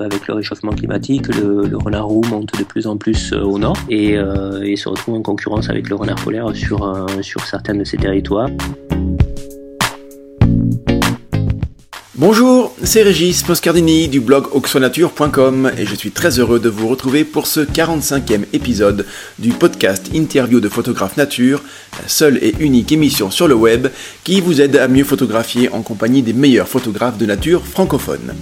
Avec le réchauffement climatique, le, renard roux monte de plus en plus euh, au nord et, et, se retrouve en concurrence avec le renard polaire sur, sur certains de ses territoires. Bonjour, c'est Régis Moscardini du blog oxonature.com et je suis très heureux de vous retrouver pour ce 45e épisode du podcast Interview de photographe nature, la seule et unique émission sur le web qui vous aide à mieux photographier en compagnie des meilleurs photographes de nature francophones.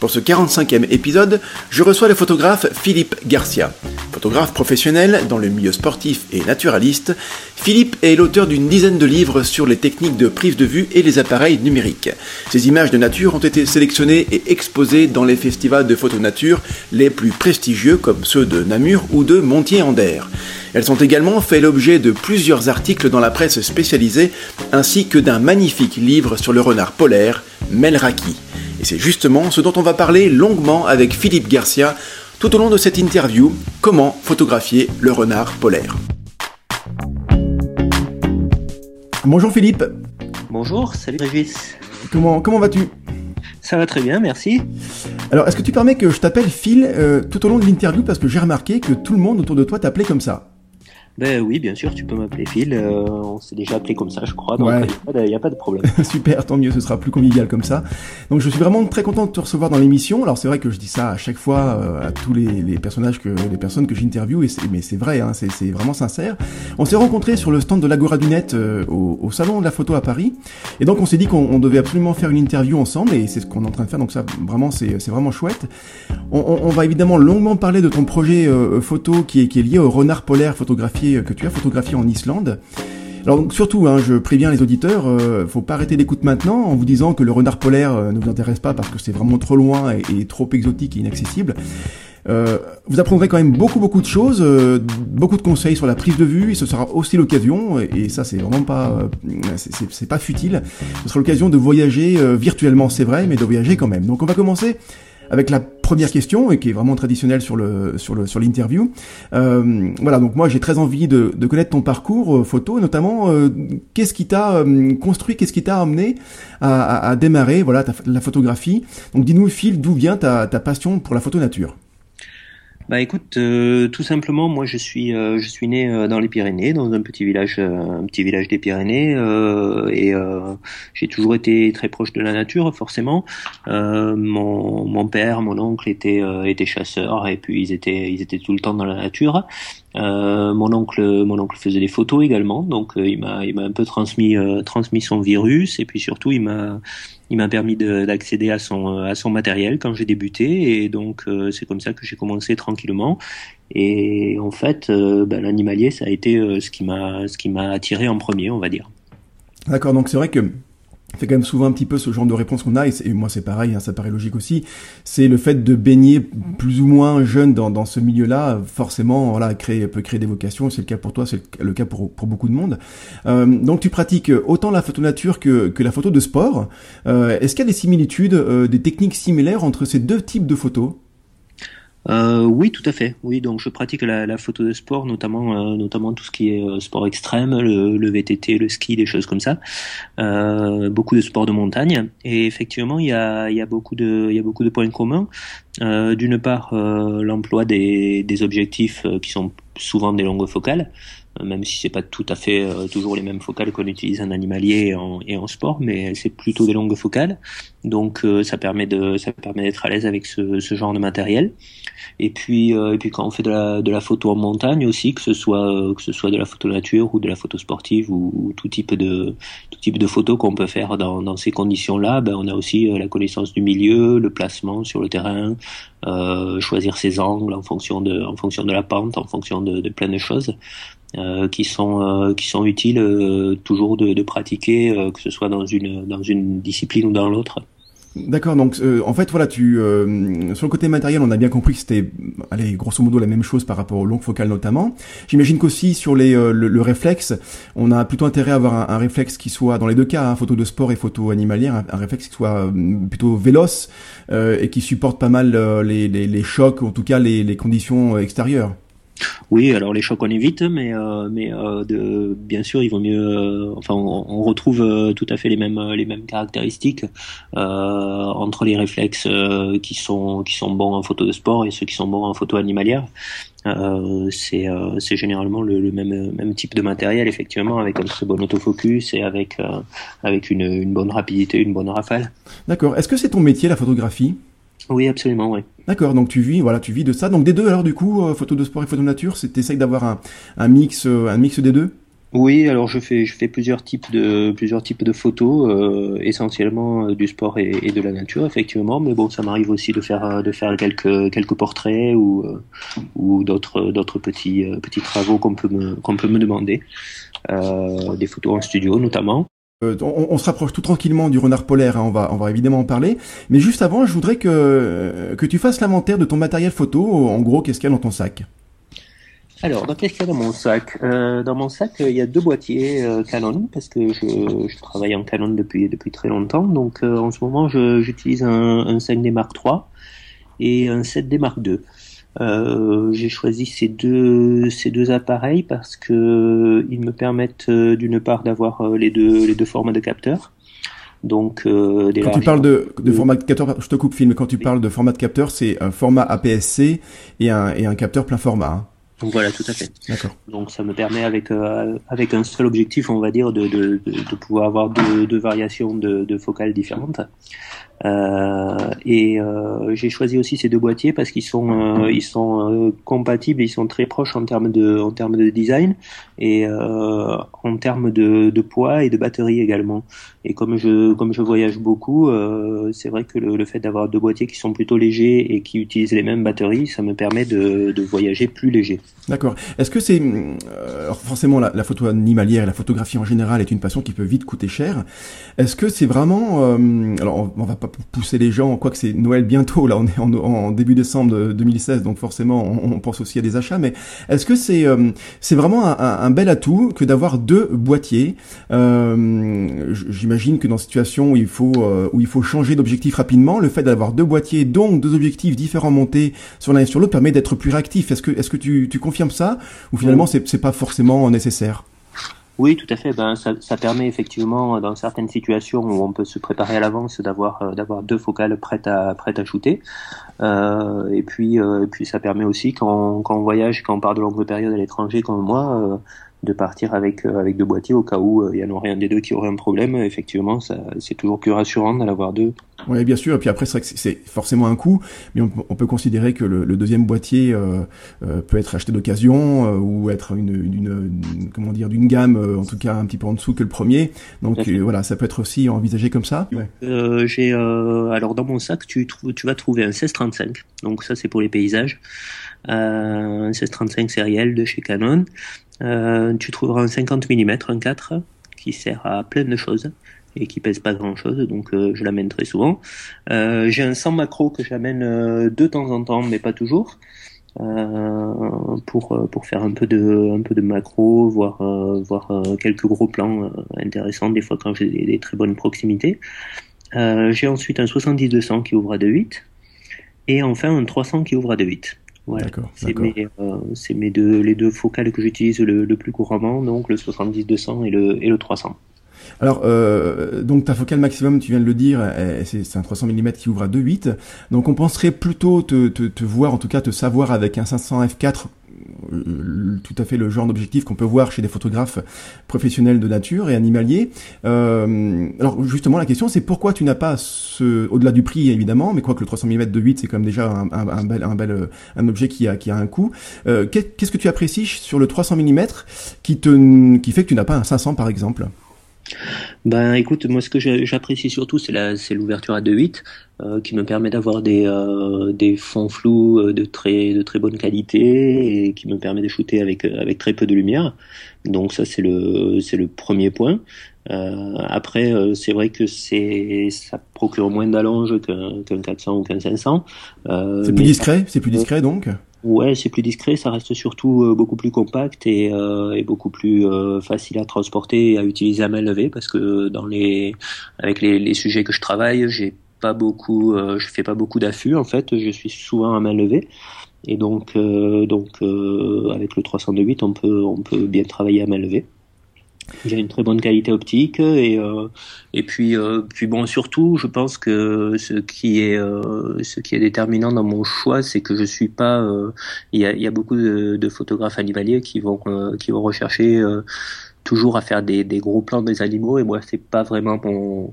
Pour ce 45e épisode, je reçois le photographe Philippe Garcia. Photographe professionnel dans le milieu sportif et naturaliste, Philippe est l'auteur d'une dizaine de livres sur les techniques de prise de vue et les appareils numériques. Ces images de nature ont été sélectionnées et exposées dans les festivals de photo nature les plus prestigieux comme ceux de Namur ou de Montier-en-Der. Elles ont également fait l'objet de plusieurs articles dans la presse spécialisée ainsi que d'un magnifique livre sur le renard polaire, Melraki. Et c'est justement ce dont on va parler longuement avec Philippe Garcia tout au long de cette interview, comment photographier le renard polaire. Bonjour Philippe. Bonjour, salut Régis. Comment, comment vas-tu? Ça va très bien, merci. Alors, est-ce que tu permets que je t'appelle Phil euh, tout au long de l'interview parce que j'ai remarqué que tout le monde autour de toi t'appelait comme ça? Ben oui, bien sûr, tu peux m'appeler Phil. Euh, on s'est déjà appelé comme ça, je crois. Donc il n'y a, pas de problème. Super, tant mieux, ce sera plus convivial comme ça. Donc je suis vraiment très content de te recevoir dans l'émission. Alors c'est vrai que je dis ça à chaque fois euh, à tous les, les, personnages que les personnes que j'interviewe, mais c'est vrai, hein, c'est vraiment sincère. On s'est rencontrés sur le stand de l'Agora du Net euh, au, au, salon de la photo à Paris, et donc on s'est dit qu'on devait absolument faire une interview ensemble, et c'est ce qu'on est en train de faire. Donc ça, vraiment, c'est vraiment chouette. On, on, on, va évidemment longuement parler de ton projet photo qui est, qui est lié au renard polaire photographié que tu as photographié en Islande. Alors donc, surtout, hein, je préviens les auditeurs, euh, faut pas arrêter l'écoute maintenant en vous disant que le renard polaire euh, ne vous intéresse pas parce que c'est vraiment trop loin et, trop exotique et inaccessible. Euh, vous apprendrez quand même beaucoup beaucoup de choses, euh, beaucoup de conseils sur la prise de vue, et ce sera aussi l'occasion, et, ça c'est vraiment pas, c'est pas futile, ce sera l'occasion de voyager virtuellement, c'est vrai, mais de voyager quand même. Donc on va commencer avec la première question et qui est vraiment traditionnelle sur l'interview. Euh, voilà, donc moi j'ai très envie de, connaître ton parcours euh, photo, notamment euh, qu'est-ce qui t'a construit, qu'est-ce qui t'a amené à, démarrer voilà la photographie. Donc dis-nous Phil, d'où vient ta, ta passion pour la photo nature? Bah écoute, euh, tout simplement, moi je suis euh, je suis né euh, dans les Pyrénées, dans un petit village un petit village des Pyrénées, et j'ai toujours été très proche de la nature, forcément. mon mon père, mon oncle étaient étaient chasseurs et puis ils étaient ils étaient tout le temps dans la nature. Mon oncle mon oncle faisait des photos également, donc il m'a il m'a un peu transmis transmis son virus et puis surtout il m'a il m'a permis d'accéder à son à son matériel quand j'ai débuté et donc euh, c'est comme ça que j'ai commencé tranquillement et en fait euh, ben, l'animalier ça a été euh, ce qui m'a ce qui m'a attiré en premier on va dire. D'accord donc c'est vrai que c'est quand même souvent un petit peu ce genre de réponse qu'on a, et, moi c'est pareil, hein, ça paraît logique aussi, c'est le fait de baigner plus ou moins jeune dans, dans ce milieu-là, forcément, voilà, créer, peut créer des vocations, c'est le cas pour toi, c'est le, cas pour, pour beaucoup de monde. Euh, donc tu pratiques autant la photo nature que, que la photo de sport. Euh, Est-ce qu'il y a des similitudes, euh, des techniques similaires entre ces deux types de photos? Euh, oui, tout à fait. Oui, donc je pratique la, la photo de sport, notamment euh, notamment tout ce qui est euh, sport extrême, le, le, VTT, le ski, des choses comme ça. Euh, beaucoup de sports de montagne. Et effectivement, il y a y a beaucoup de y a beaucoup de points communs. Euh, d'une part, l'emploi des, des objectifs qui sont souvent des longues focales. Même si c'est pas tout à fait euh, toujours les mêmes focales qu'on utilise en animalier et en, et en sport, mais c'est plutôt des longues focales. Donc euh, ça permet de ça permet d'être à l'aise avec ce, ce, genre de matériel. Et puis et puis quand on fait de la, de la photo en montagne aussi, que ce soit que ce soit de la photo nature ou de la photo sportive ou, tout type de tout type de photos qu'on peut faire dans, dans ces conditions-là, ben on a aussi la connaissance du milieu, le placement sur le terrain, euh, choisir ses angles en fonction de en fonction de la pente, en fonction de, de plein de choses. Euh, qui sont euh, qui sont utiles euh, toujours de, de pratiquer que ce soit dans une dans une discipline ou dans l'autre. D'accord, donc en fait voilà, tu sur le côté matériel, on a bien compris que c'était, allez, grosso modo la même chose par rapport aux longues focales notamment. J'imagine qu'aussi sur les le, réflexe, on a plutôt intérêt à avoir un, réflexe qui soit dans les deux cas, hein, photo de sport et photo animalière, un, réflexe qui soit plutôt véloce et qui supporte pas mal les, les, les, chocs, en tout cas les, les conditions extérieures. Oui, alors les chocs on évite, mais euh, mais euh, bien sûr, il vaut mieux. Euh, enfin, on, retrouve tout à fait les mêmes les mêmes caractéristiques entre les réflexes qui sont qui sont bons en photo de sport et ceux qui sont bons en photo animalière. c'est c'est généralement le, même même type de matériel effectivement avec un très bon autofocus et avec avec une, une bonne rapidité, une bonne rafale. D'accord. Est-ce que c'est ton métier la photographie? Oui, absolument, oui. D'accord, donc tu vis, voilà, tu vis de ça. Donc des deux, alors du coup, euh, photo de sport et photo de nature, c'est t'essayes d'avoir un, un mix, euh, un mix des deux? Oui, alors je fais je fais plusieurs types de plusieurs types de photos, euh, essentiellement du sport et, et, de la nature, effectivement. Mais bon, ça m'arrive aussi de faire de faire quelques quelques portraits ou ou d'autres d'autres petits petits travaux qu'on peut me qu'on peut me demander, des photos en studio notamment. Euh, on, se rapproche tout tranquillement du renard polaire, hein, on, va, on va évidemment en parler. Mais juste avant, je voudrais que, que tu fasses l'inventaire de ton matériel photo. En gros, qu'est-ce qu'il y a dans ton sac? Alors, qu'est-ce qu'il y a dans mon sac? Euh, Dans mon sac, il y a deux boîtiers euh, Canon parce que je, je, travaille en Canon depuis depuis très longtemps. Donc, en ce moment, j'utilise un, un 5D Mark III et un 7D Mark II. Euh, j'ai choisi ces deux ces deux appareils parce que euh, ils me permettent euh, d'une part d'avoir les deux les deux formats de capteurs. Donc quand tu parles de, de format de capteur, je te coupe film. Quand tu parles de format de capteur, c'est un format APS-C et un et un capteur plein format. Hein. Donc voilà, tout à fait. Donc ça me permet avec avec un seul objectif, on va dire, de de, de, pouvoir avoir deux, deux variations de, de focales différentes. Euh, et euh, j'ai choisi aussi ces deux boîtiers parce qu'ils sont euh, ils sont compatibles, ils sont très proches en termes de en termes de design et en termes de, de, poids et de batterie également. Et comme je comme je voyage beaucoup, c'est vrai que le, le fait d'avoir deux boîtiers qui sont plutôt légers et qui utilisent les mêmes batteries, ça me permet de, de voyager plus léger. D'accord. Est-ce que c'est forcément la, la, photo animalière et la photographie en général est une passion qui peut vite coûter cher. Est-ce que c'est vraiment alors on, on va pas pousser les gens, quoi que c'est Noël bientôt, là on est en, début décembre 2016, donc forcément on, pense aussi à des achats, mais est-ce que c'est euh, c'est vraiment un, bel atout que d'avoir deux boîtiers? Euh, J'imagine que dans une situation où il faut euh, où il faut changer d'objectif rapidement, le fait d'avoir deux boîtiers, donc deux objectifs différents montés sur l'un et sur l'autre, permet d'être plus réactif. Est-ce que est-ce que tu, tu confirmes ça? Ou finalement c'est c'est pas forcément nécessaire? Oui, tout à fait. Ben, ça, ça, permet effectivement, dans certaines situations où on peut se préparer à l'avance, d'avoir euh, d'avoir deux focales prêtes à prêtes à shooter. Euh, et puis euh, et puis ça permet aussi quand, quand on voyage, quand on part de longue période à l'étranger comme moi, euh, de partir avec euh, avec deux boîtiers au cas où euh, il y en aurait un des deux qui aurait un problème. Effectivement, c'est toujours plus rassurant d'en avoir deux. Oui, bien sûr. Et puis après, c'est vrai que c'est forcément un coût, mais on, on peut considérer que le, le deuxième boîtier euh, euh, peut être acheté d'occasion euh, ou être une, une, comment dire d'une gamme, en tout cas un petit peu en dessous que le premier. Donc voilà, ça peut être aussi envisagé comme ça. Ouais. J'ai alors dans mon sac, tu tu vas trouver un 1635. Donc ça, c'est pour les paysages. Un 1635 sériel de chez Canon. Euh, tu trouveras un 50 mm, un 4, qui sert à plein de choses et qui pèse pas grand chose, donc euh, je l'amène très souvent. Euh, j'ai un 100 macro que j'amène euh, de temps en temps, mais pas toujours, euh, pour pour faire un peu de un peu de macro, voir voir quelques gros plans intéressants des fois quand j'ai des, des, très bonnes proximités. j'ai ensuite un 70-200 qui ouvre à 2.8 et enfin un 300 qui ouvre à 2.8. D'accord. C'est mes, euh, mes deux, les deux focales que j'utilise le, le, plus couramment, donc le 70-200 et le, et le 300. Alors, euh, donc ta focale maximum, tu viens de le dire, c'est un 300 mm qui ouvre à 2.8. Donc on penserait plutôt te, te, voir, en tout cas te savoir avec un 500 f4 euh, tout à fait le genre d'objectif qu'on peut voir chez des photographes professionnels de nature et animaliers. Euh, alors justement, la question c'est pourquoi tu n'as pas ce, au-delà du prix évidemment, mais quoi que le 300 mm de 8 c'est quand même déjà un, bel, un objet qui a, qui a un coût. Qu'est-ce que tu apprécies sur le 300 mm qui te, qui fait que tu n'as pas un 500 par exemple? Ben écoute, moi ce que j'apprécie surtout c'est la c'est l'ouverture à 2.8 euh, qui me permet d'avoir des euh, des fonds flous euh, de très de très bonne qualité et qui me permet de shooter avec avec très peu de lumière. Donc ça c'est le c'est le premier point. Euh, après c'est vrai que c'est ça procure moins d'allonge qu'un qu'un 400 ou qu'un 500. c'est plus discret, c'est plus discret donc? Ouais, c'est plus discret, ça reste surtout euh, beaucoup plus compact et, euh, et beaucoup plus euh, facile à transporter et à utiliser à main levée parce que dans les avec les, les sujets que je travaille, j'ai pas beaucoup, je fais pas beaucoup d'affûts en fait. Je suis souvent à main levée. Et donc, donc avec le 308, on peut, on peut bien travailler à main levée. J'ai une très bonne qualité optique et euh, et puis euh, puis bon surtout je pense que ce qui est euh, ce qui est déterminant dans mon choix c'est que je suis pas il y a, y a beaucoup de, de, photographes animaliers qui vont qui vont rechercher toujours à faire des, des gros plans des animaux et moi c'est pas vraiment mon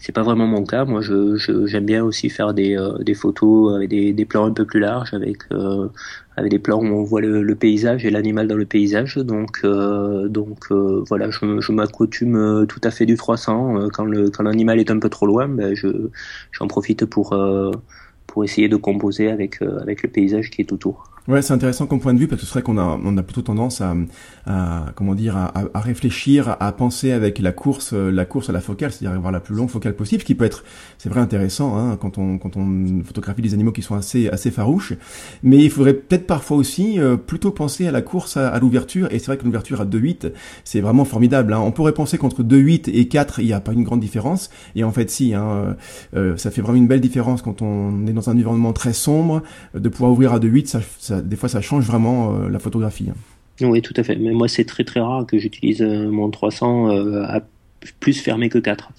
c'est pas vraiment mon cas. Moi, je, j'aime bien aussi faire des, euh, des photos avec des, des, plans un peu plus larges, avec euh, avec des plans où on voit le, le paysage et l'animal dans le paysage. Donc euh, donc voilà, je, je m'accoutume tout à fait du 300. Quand le quand l'animal est un peu trop loin, ben je j'en profite pour pour essayer de composer avec avec le paysage qui est autour. Ouais, c'est intéressant comme point de vue parce que c'est vrai qu'on a, on a plutôt tendance à, à comment dire, à, à, réfléchir, à penser avec la course, la course à la focale, c'est-à-dire avoir la plus longue focale possible, ce qui peut être, c'est vrai, intéressant hein, quand on quand on photographie des animaux qui sont assez assez farouches. Mais il faudrait peut-être parfois aussi euh, plutôt penser à la course à, l'ouverture. Et c'est vrai que l'ouverture à 2.8, c'est vraiment formidable. Hein. On pourrait penser qu'entre 2.8 et 4, il n'y a pas une grande différence. Et en fait, si, hein, euh, euh, ça fait vraiment une belle différence quand on est dans un environnement très sombre, de pouvoir ouvrir à 2.8, ça, ça des fois, ça change vraiment euh, la photographie. Hein. Oui, tout à fait. Mais moi, c'est très très rare que j'utilise euh, mon 300 euh, à plus fermé que 4.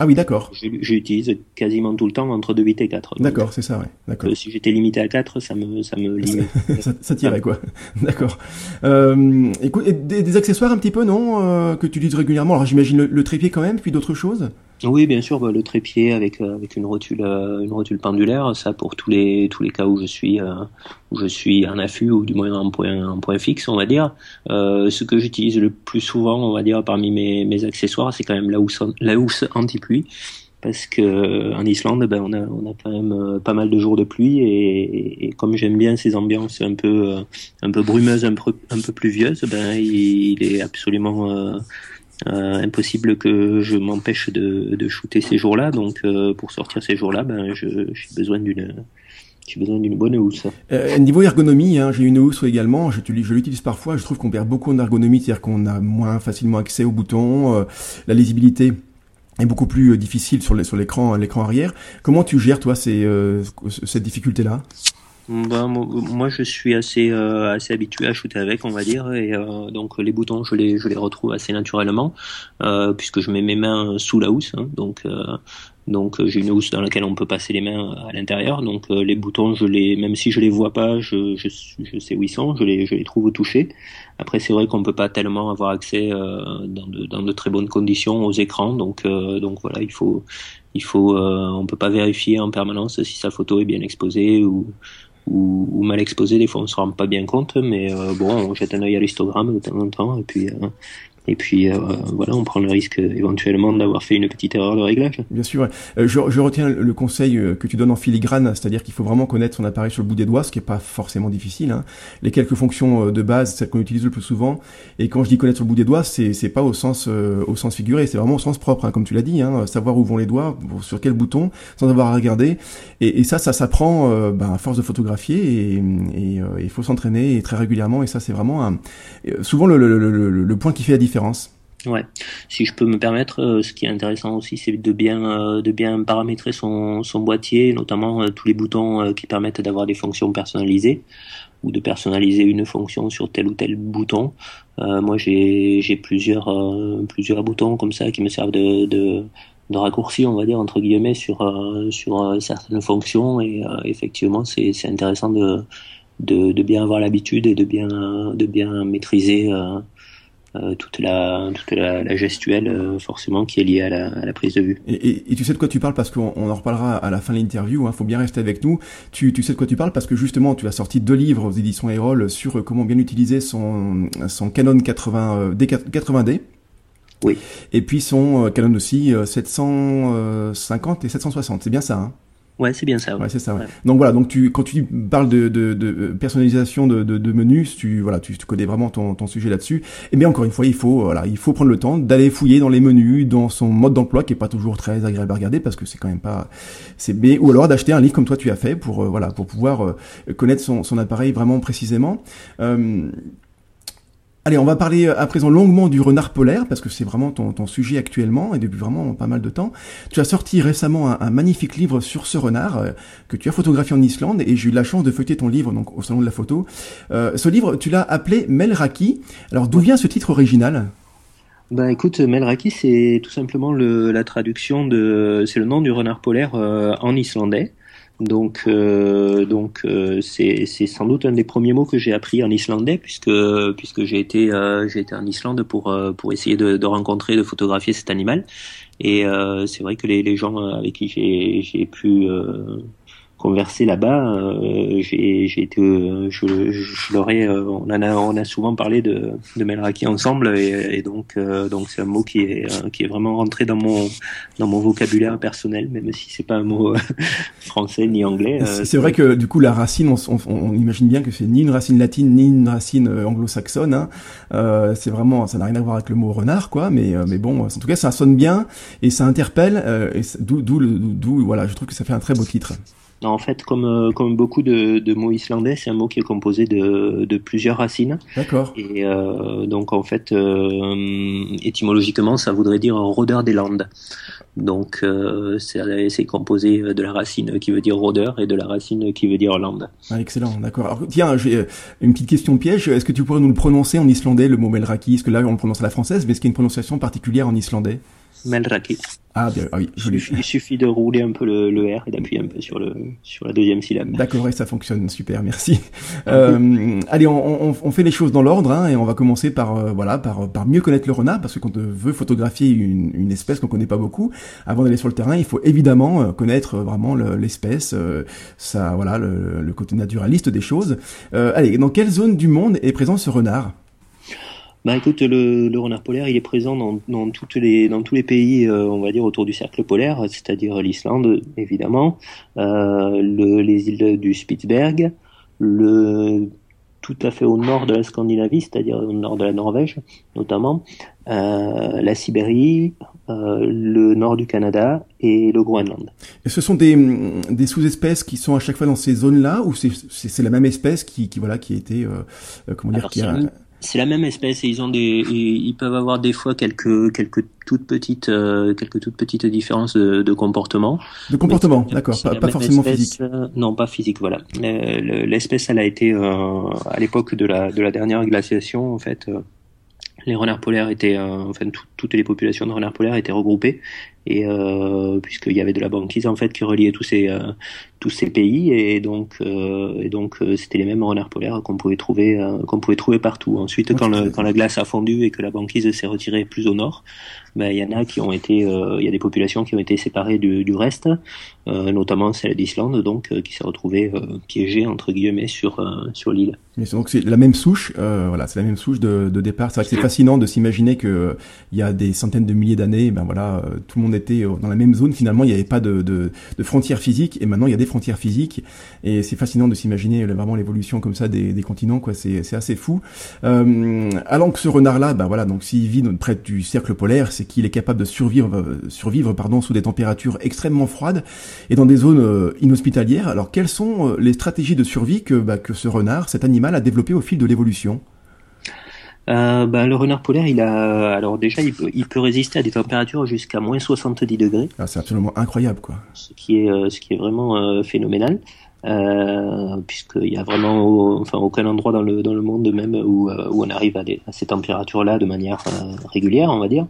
Ah oui, d'accord. J'utilise quasiment tout le temps entre 2, 8 et 4. D'accord, c'est ça, ouais. D'accord. si j'étais limité à 4, ça me, ça me limite. ça, tirait, quoi. D'accord. Euh, écoute, des, accessoires un petit peu, non, que tu utilises régulièrement? Alors j'imagine le, le, trépied quand même, puis d'autres choses? Oui, bien sûr, bah, le trépied avec euh, avec une rotule euh, une rotule pendulaire, ça pour tous les tous les cas où je suis euh, où je suis en affût ou du moins en point en point fixe, on va dire. ce que j'utilise le plus souvent, on va dire parmi mes mes accessoires, c'est quand même la housse la housse anti-pluie parce que en Islande, ben on a on a quand même pas mal de jours de pluie et, et, comme j'aime bien ces ambiances un peu un peu brumeuses, un peu un peu pluvieuses, ben il, il est absolument euh, impossible que je m'empêche de, de shooter ces jours-là. Donc euh, pour sortir ces jours-là, ben, je, j'ai besoin d'une besoin d'une bonne housse. Euh, niveau ergonomie, hein, j'ai une housse également. Je, l'utilise parfois. Je trouve qu'on perd beaucoup en ergonomie, c'est-à-dire qu'on a moins facilement accès aux boutons. Euh, la lisibilité est beaucoup plus difficile sur, sur l'écran, l'écran arrière. Comment tu gères toi ces, cette difficulté-là? Bah, moi, je suis assez euh, assez habitué à shooter avec, on va dire, et euh, donc les boutons, je les je les retrouve assez naturellement, euh, puisque je mets mes mains sous la housse, hein, donc donc j'ai une housse dans laquelle on peut passer les mains à l'intérieur, donc les boutons, je les même si je les vois pas, je je, je sais où ils sont, je les je les trouve au toucher. Après, c'est vrai qu'on peut pas tellement avoir accès dans de dans de très bonnes conditions aux écrans, donc donc voilà, il faut il faut on peut pas vérifier en permanence si sa photo est bien exposée ou ou, ou, mal exposé, des fois on se rend pas bien compte, mais euh, bon, on jette un œil à l'histogramme de temps en temps, et puis euh, et puis euh, voilà, on prend le risque éventuellement d'avoir fait une petite erreur de réglage. Bien sûr. Euh, je, je, retiens le conseil euh, que tu donnes en filigrane, c'est-à-dire qu'il faut vraiment connaître son appareil sur le bout des doigts, ce qui est pas forcément difficile. Hein. Les quelques fonctions de base, celles qu'on utilise le plus souvent. Et quand je dis connaître sur le bout des doigts, c'est pas au sens au sens figuré, c'est vraiment au sens propre, hein, comme tu l'as dit. Hein, savoir où vont les doigts, sur quel bouton, sans avoir à regarder. Et, et ça, ça s'apprend ben, à force de photographier et il faut s'entraîner très régulièrement. Et ça, c'est vraiment un, souvent le, le, le, le point qui fait la différence Ouais. Si je peux me permettre, euh, ce qui est intéressant aussi, c'est de bien euh, de bien paramétrer son, son boîtier, notamment euh, tous les boutons qui permettent d'avoir des fonctions personnalisées ou de personnaliser une fonction sur tel ou tel bouton. moi, j'ai j'ai plusieurs plusieurs boutons comme ça qui me servent de, de de raccourci, on va dire entre guillemets, sur sur certaines fonctions et effectivement, c'est c'est intéressant de, de de bien avoir l'habitude et de bien de bien maîtriser euh, toute la toute la, la gestuelle euh, forcément qui est liée à la, à la prise de vue. Et, et, et, tu sais de quoi tu parles parce qu'on on en reparlera à la fin de l'interview. Hein, faut bien rester avec nous. Tu, tu sais de quoi tu parles parce que justement tu as sorti deux livres aux éditions Erol sur comment bien utiliser son son Canon 80 D 80D. Oui. Et puis son euh, Canon aussi 750 et 760. C'est bien ça. Hein? Ouais, c'est bien ça. Ouais, c'est ça. Ouais. Donc voilà, donc tu quand tu parles de, de, de personnalisation de, de, de, menus, tu voilà, tu, tu connais vraiment ton, ton sujet là-dessus. Et bien encore une fois, il faut voilà, il faut prendre le temps d'aller fouiller dans les menus, dans son mode d'emploi qui est pas toujours très agréable à regarder parce que c'est quand même pas c'est mais ou alors d'acheter un livre comme toi tu as fait pour euh, voilà pour pouvoir euh, connaître son, son appareil vraiment précisément. Euh, Allez, on va parler à présent longuement du renard polaire, parce que c'est vraiment ton, sujet actuellement, et depuis vraiment pas mal de temps. Tu as sorti récemment un, magnifique livre sur ce renard, euh, que tu as photographié en Islande, et j'ai eu la chance de feuilleter ton livre donc au Salon de la Photo. Euh, ce livre, tu l'as appelé Melraki. Alors, d'où vient ce titre original? Bah écoute, Melraki, c'est tout simplement le, la traduction de, c'est le nom du renard polaire euh, en islandais. Donc, euh, donc euh, c'est sans doute un des premiers mots que j'ai appris en islandais puisque puisque j'ai été euh, été en Islande pour euh, pour essayer de, de, rencontrer, de photographier cet animal. Et c'est vrai que les, les gens avec qui j'ai j'ai pu conversé là-bas, euh, j'ai été, euh, je, je, leur ai, euh, on en a, on a souvent parlé de, de Melraki ensemble, et, et donc, donc c'est un mot qui est, qui est vraiment rentré dans mon, dans mon vocabulaire personnel, même si c'est pas un mot français ni anglais. c'est vrai que du coup la racine, on, on, on imagine bien que c'est ni une racine latine ni une racine anglo-saxonne. Hein. C'est vraiment, ça n'a rien à voir avec le mot renard, quoi. Mais, mais bon, en tout cas, ça sonne bien et ça interpelle. et d'où, d'où, voilà, je trouve que ça fait un très beau titre. En fait, comme, euh, comme beaucoup de, de mots islandais, c'est un mot qui est composé de, de plusieurs racines. D'accord. Et euh, donc, en fait, euh, étymologiquement, ça voudrait dire rôdeur des Landes. Donc, euh, c'est composé de la racine qui veut dire rôdeur et de la racine qui veut dire lande. Ah, excellent, d'accord. Tiens, j'ai une petite question piège. Est-ce que tu pourrais nous le prononcer en islandais, le mot melraki Est-ce que là, on le prononce à la française, mais est-ce qu'il y a une prononciation particulière en islandais? Melraki. Ah, bien, ah oui, il, il, suffit de rouler un peu le, le R et d'appuyer un peu sur, le, sur la deuxième syllabe. D'accord, et ça fonctionne, super, merci. Euh, allez, on, on, on, fait les choses dans l'ordre, hein, et on va commencer par, euh, voilà, par, par mieux connaître le renard, parce que quand on veut photographier une, une espèce qu'on connaît pas beaucoup, avant d'aller sur le terrain, il faut évidemment euh, connaître vraiment l'espèce, ça, voilà, le, le, côté naturaliste des choses. allez, dans quelle zone du monde est présent ce renard? Bah écoute, le, le, renard polaire, il est présent dans, dans, toutes les, dans tous les pays, euh, on va dire, autour du cercle polaire, c'est-à-dire l'Islande, évidemment, euh, le, les îles du Spitzberg, le, tout à fait au nord de la Scandinavie, c'est-à-dire au nord de la Norvège, notamment, euh, la Sibérie, euh, le nord du Canada et le Groenland. Et ce sont des, des sous-espèces qui sont à chaque fois dans ces zones-là, ou c'est la même espèce qui, qui voilà qui a été, euh, comment dire, qui a c'est la même espèce et ils ont des, ils peuvent avoir des fois quelques quelques toutes petites euh, quelques toutes petites différences de, de comportement. De comportement, d'accord, pas, pas forcément physique. Euh, non, pas physique, voilà. L'espèce, elle a été euh, à l'époque de la de la dernière glaciation en fait. les renards polaires étaient, enfin toutes les populations de renards polaires étaient regroupées et euh, puisqu'il y avait de la banquise en fait qui reliait tous ces euh, tous ces pays et donc euh, et donc euh, c'était les mêmes renards polaires qu'on pouvait trouver euh, qu'on pouvait trouver partout. Ensuite quand le, quand la glace a fondu et que la banquise s'est retirée plus au nord, ben il y en a qui ont été il y a des populations qui ont été séparées du, du reste, notamment celle d'Islande donc qui s'est retrouvée piégée entre guillemets sur sur l'île. Mais donc c'est la même souche, voilà, c'est la même souche de, de départ. C'est vrai que c'est fascinant de s'imaginer que il y a des centaines de milliers d'années, ben voilà, tout le monde était dans la même zone. Finalement, il n'y avait pas de, frontières physiques, et maintenant il y a des frontières physiques. Et c'est fascinant de s'imaginer vraiment l'évolution comme ça des, continents, quoi. C'est assez fou. Euh, alors que ce renard-là, ben voilà, donc s'il vit près du cercle polaire, c'est qu'il est capable de survivre, euh, survivre, pardon, sous des températures extrêmement froides et dans des zones euh, inhospitalières. Alors, quelles sont euh, les stratégies de survie que, bah, que ce renard, cet animal, a développé au fil de l'évolution? Euh, ben, le renard polaire, il a, alors déjà, il peut, il peut résister à des températures jusqu'à moins 70 degrés. Ah, c'est absolument incroyable, quoi. Ce qui est, euh, ce qui est vraiment euh, phénoménal, euh, puisqu'il y a vraiment, enfin, aucun endroit dans le dans le monde même où, euh, où on arrive à, des, à ces températures-là de manière régulière, on va dire.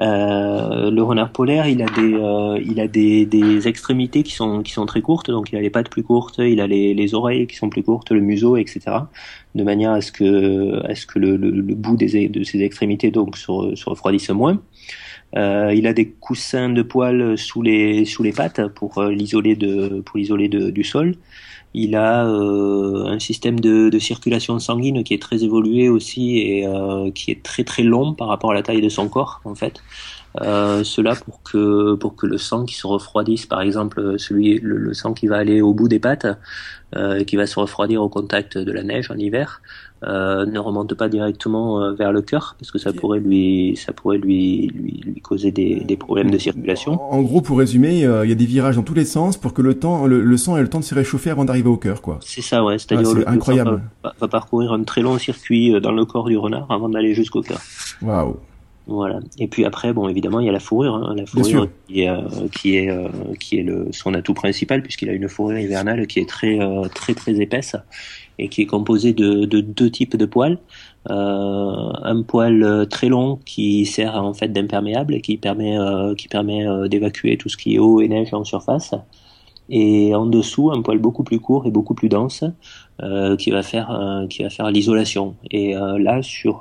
Euh, le renard polaire, il a des, euh, il a des, des, extrémités qui sont, qui sont très courtes, donc il a les pattes plus courtes, il a les, les oreilles qui sont plus courtes, le museau, etc. De manière à ce que, à ce que le, le, le bout des, de ses extrémités donc se, se refroidisse moins. Euh, il a des coussins de poils sous les, sous les pattes pour euh, l'isoler de, pour l'isoler du sol. Il a euh, un système de, circulation sanguine qui est très évolué aussi et euh, qui est très très long par rapport à la taille de son corps en fait. Cela pour que pour que le sang qui se refroidisse, par exemple celui le, sang qui va aller au bout des pattes, euh, qui va se refroidir au contact de la neige en hiver, euh, ne remonte pas directement euh, vers le cœur parce que ça pourrait lui ça pourrait lui lui, lui causer des, des, problèmes de circulation. En, gros, pour résumer, euh, il y a des virages dans tous les sens pour que le temps le, sang ait le temps de se réchauffer avant d'arriver au cœur, quoi. C'est ça, ouais. C'est-à-dire ah, incroyable. va, va, parcourir un très long circuit dans le corps du renard avant d'aller jusqu'au cœur. Waouh. Voilà. Et puis après, bon, évidemment, il y a la fourrure, hein. la fourrure qui est, euh, qui est, euh, qui est le, son atout principal puisqu'il a une fourrure hivernale qui est très, euh, très, très épaisse et qui est composée de, de deux types de poils. un poil très long qui sert en fait d'imperméable et qui permet, qui permet d'évacuer tout ce qui est eau et neige en surface et en dessous un poil beaucoup plus court et beaucoup plus dense euh, qui va faire euh, qui va faire l'isolation. Et euh, là sur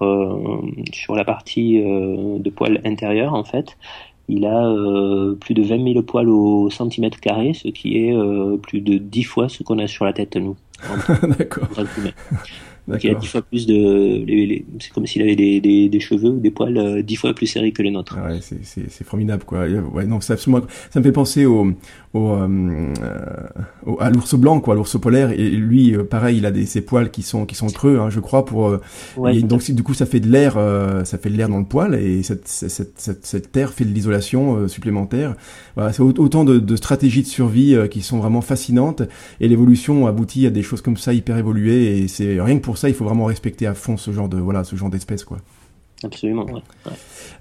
sur la partie de poil intérieur en fait il a plus de 20 000 poils au centimètre carré ce qui est plus de 10 fois ce qu'on a sur la tête nous. D'accord donc il a dix fois plus de. c'est comme s'il avait des, des, des, cheveux ou des poils euh, dix fois plus serrés que les nôtres. Ouais, c'est formidable quoi. Ouais, non. Ça me fait penser au, au, euh, au à l'ours blanc quoi, l'ours polaire. Et lui, euh, pareil, il a des ses poils qui sont qui sont creux, hein, je crois, pour. Euh, ouais, et donc du coup, ça fait de l'air, ça fait de l'air dans le poil et cette cette cette, cette terre fait de l'isolation supplémentaire. Voilà, c'est autant de, de, stratégies de survie qui sont vraiment fascinantes et l'évolution aboutit à des choses comme ça hyper évoluées et c'est rien que pour ça, il faut vraiment respecter à fond ce genre de voilà, ce genre d'espèce quoi. Absolument. Ouais.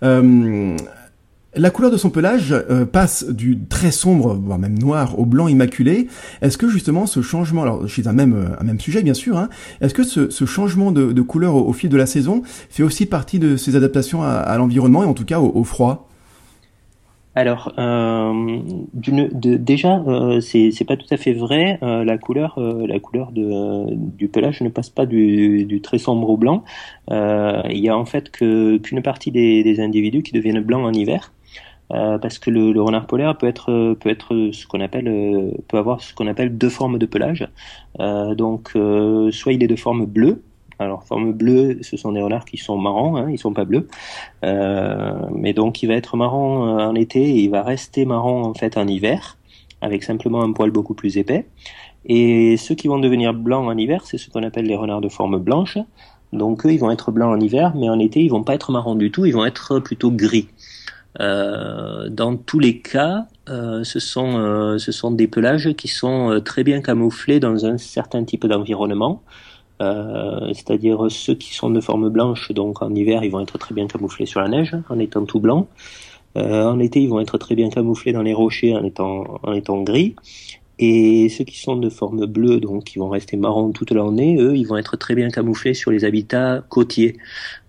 Euh, la couleur de son pelage euh, passe du très sombre, voire même noir, au blanc immaculé. Est-ce que justement ce changement, alors chez un même, un même sujet bien sûr, hein, est-ce que ce, ce, changement de, de couleur au, fil de la saison fait aussi partie de ses adaptations à, à l'environnement et en tout cas au, au froid? Alors, euh, de, déjà, euh, c'est pas tout à fait vrai. Euh, la couleur, euh, la couleur de, du pelage ne passe pas du, très sombre au blanc. Euh, il y a en fait qu'une partie des, des, individus qui deviennent blancs en hiver, parce que le, le, renard polaire peut être peut être ce qu'on appelle peut avoir ce qu'on appelle deux formes de pelage. donc, soit il est de forme bleue, alors, forme bleue, ce sont des renards qui sont marrons, hein, ils sont pas bleus. Euh, mais donc, il va être marron euh, en été et il va rester marron en fait en hiver, avec simplement un poil beaucoup plus épais. Et ceux qui vont devenir blancs en hiver, c'est ce qu'on appelle les renards de forme blanche. Donc, eux, ils vont être blancs en hiver, mais en été, ils vont pas être marrons du tout, ils vont être plutôt gris. Euh, dans tous les cas, euh, ce, sont, euh, ce sont des pelages qui sont euh, très bien camouflés dans un certain type d'environnement. Euh, c'est-à-dire ceux qui sont de forme blanche, donc en hiver, ils vont être très bien camouflés sur la neige en étant tout blanc. Euh, en été, ils vont être très bien camouflés dans les rochers en étant, en étant gris. Et ceux qui sont de forme bleue, donc qui vont rester marrons toute l'année, eux, ils vont être très bien camouflés sur les habitats côtiers,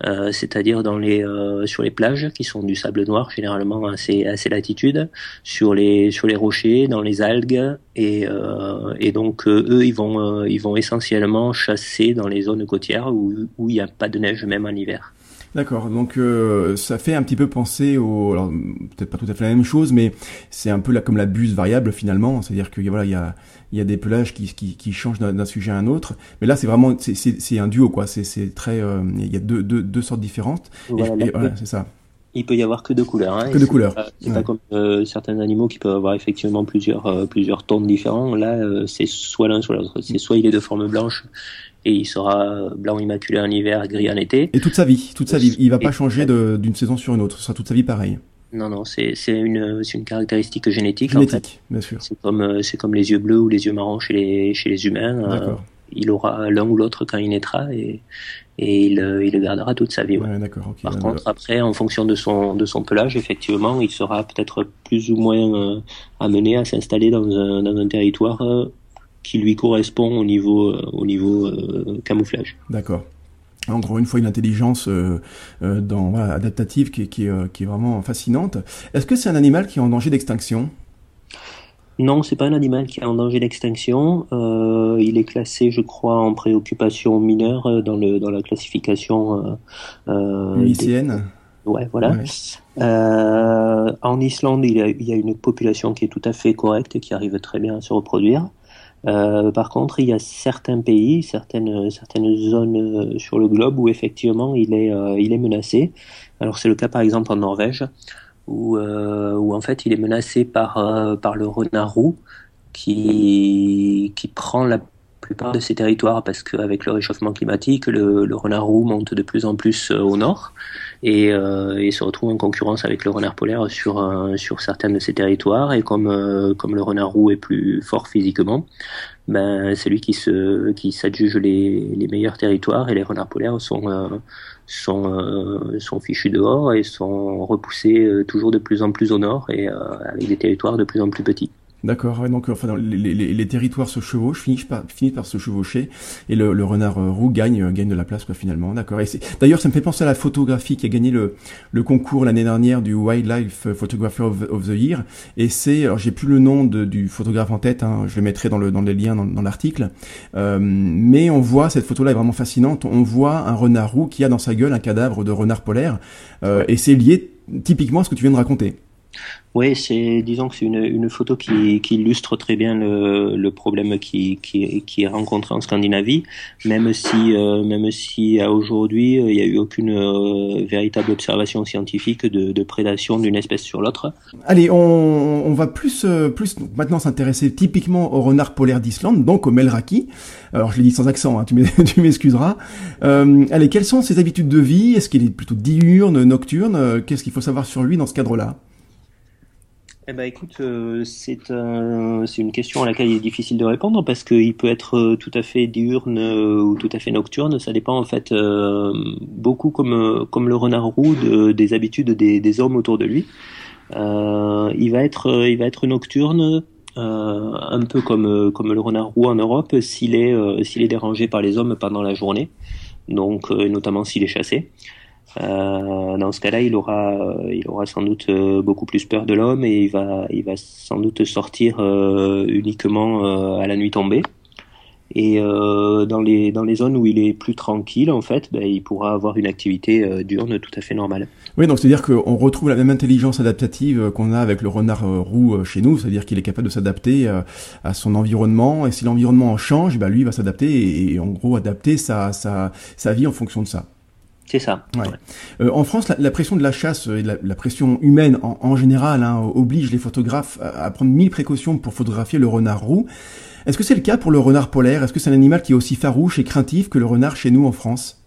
euh, c'est-à-dire dans les euh, sur les plages qui sont du sable noir généralement à ces, à latitudes, sur les sur les rochers, dans les algues et, euh, et donc euh, eux, ils vont euh, ils vont essentiellement chasser dans les zones côtières où où il n'y a pas de neige même en hiver. D'accord, donc euh, ça fait un petit peu penser au, alors peut-être pas tout à fait la même chose, mais c'est un peu là comme la buse variable finalement, c'est-à-dire qu'il voilà il y a il y a des pelages qui qui, qui changent d'un sujet à un autre, mais là c'est vraiment c'est c'est un duo quoi, c'est c'est très euh, il y a deux, deux deux sortes différentes. Voilà, voilà c'est ça. Il peut y avoir que deux couleurs. Hein, que deux couleurs. C'est ouais. pas comme euh, certains animaux qui peuvent avoir effectivement plusieurs euh, plusieurs tons différents. Là, euh, c'est soit l'un soit l'autre. C'est soit il est de forme blanche et il sera blanc immaculé en hiver, gris en été. Et toute sa vie, toute sa vie. Il va pas changer d'une saison sur une autre. Ce sera toute sa vie pareil. Non, non, c'est une, une caractéristique génétique. Génétique, en fait. bien sûr. C'est comme, c'est comme les yeux bleus ou les yeux marrons chez les, chez les humains. D'accord il aura l'un ou l'autre quand il naîtra et, et il, il, le gardera toute sa vie. Ouais. Ouais, okay. Par contre, après, en fonction de son, de son pelage, effectivement, il sera peut-être plus ou moins euh, amené à s'installer dans un, dans un territoire euh, qui lui correspond au niveau, euh, au niveau euh, camouflage. D'accord. Encore une fois, une intelligence euh, dans, voilà, adaptative qui, qui, qui, est vraiment fascinante. Est-ce que c'est un animal qui est en danger d'extinction? Non, c'est pas un animal qui est en danger d'extinction. Il est classé, je crois, en préoccupation mineure dans le dans la classification lycéenne. Des... Ouais, voilà. Ouais. En Islande, il y, a, il y, a, une population qui est tout à fait correcte et qui arrive très bien à se reproduire. Euh, par contre, il y a certains pays, certaines certaines zones sur le globe où effectivement il est il est menacé. Alors c'est le cas par exemple en Norvège où, où en fait il est menacé par, par le renard roux qui, qui prend la plupart de ces territoires parce qu'avec le réchauffement climatique, le, renard roux monte de plus en plus au nord et, euh, se retrouve en concurrence avec le renard polaire sur, euh, sur certains de ces territoires. Et comme, euh, comme le renard roux est plus fort physiquement, ben, c'est lui qui se qui s'adjuge les, les meilleurs territoires et les renards polaires sont euh, sont euh, sont fichus dehors et sont repoussés toujours de plus en plus au nord et avec des territoires de plus en plus petits. D'accord, donc enfin les, les, les, territoires se chevauchent, finissent par, finissent par se chevaucher, et le, le renard euh, roux gagne, euh, gagne de la place quoi finalement. D'accord. D'ailleurs, ça me fait penser à la photographie qui a gagné le, le concours l'année dernière du Wildlife Photographer of, the Year, et c'est, alors j'ai plus le nom de, du photographe en tête, hein, je le mettrai dans, le, dans les liens dans, dans l'article, euh, mais on voit cette photo-là est vraiment fascinante. On voit un renard roux qui a dans sa gueule un cadavre de renard polaire, euh, et c'est lié typiquement à ce que tu viens de raconter. Oui, c'est disons que c'est une, une photo qui, illustre très bien le, problème qui, qui, est rencontré en Scandinavie, même si euh, même si à aujourd'hui il n'y a eu aucune euh, véritable observation scientifique de, prédation d'une espèce sur l'autre. Allez, on, va plus euh, plus maintenant s'intéresser typiquement au renard polaire d'Islande, donc au Melraki. Alors je l'ai dit sans accent, hein, tu m'excuseras. allez, quelles sont ses habitudes de vie? Est-ce qu'il est plutôt diurne, nocturne? Qu'est-ce qu'il faut savoir sur lui dans ce cadre-là? Eh ben, écoute, euh, c'est un, c'est une question à laquelle il est difficile de répondre parce qu'il peut être euh, tout à fait diurne euh, ou tout à fait nocturne. Ça dépend en fait beaucoup comme le renard roux de, des habitudes des, hommes autour de lui. il va être il va être nocturne. un peu comme le renard roux en Europe s'il est s'il est dérangé par les hommes pendant la journée, donc notamment s'il est chassé. Euh, dans ce cas-là, il aura, euh, il aura sans doute euh, beaucoup plus peur de l'homme et il va, il va sans doute sortir uniquement à la nuit tombée. Et dans les dans les zones où il est plus tranquille, en fait, ben, il pourra avoir une activité diurne tout à fait normale. Oui, donc c'est-à-dire qu'on retrouve la même intelligence adaptative qu'on a avec le renard roux chez nous, c'est-à-dire qu'il est capable de s'adapter à son environnement, et si l'environnement change, ben, lui va s'adapter et, en gros adapter sa, sa, sa vie en fonction de ça. C'est ça. Euh, en France, la, pression de la chasse et la, pression humaine en, général hein, oblige les photographes à, prendre mille précautions pour photographier le renard roux. Est-ce que c'est le cas pour le renard polaire? Est-ce que c'est un animal qui est aussi farouche et craintif que le renard chez nous en France?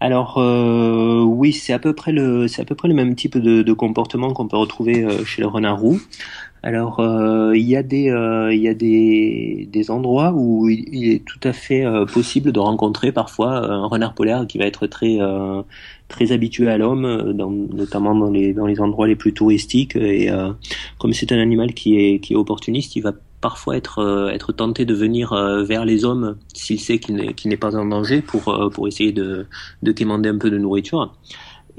Alors euh, oui, c'est à peu près le c'est à peu près le même type de, comportement qu'on peut retrouver euh, chez le renard roux. Alors euh, il y a des euh, il y a des, des endroits où il, est tout à fait possible de rencontrer parfois un renard polaire qui va être très très habitué à l'homme, notamment dans les dans les endroits les plus touristiques et comme c'est un animal qui est qui est opportuniste, il va parfois être être tenté de venir vers les hommes s'il sait qu'il n'est pas en danger pour pour essayer de de quémander un peu de nourriture.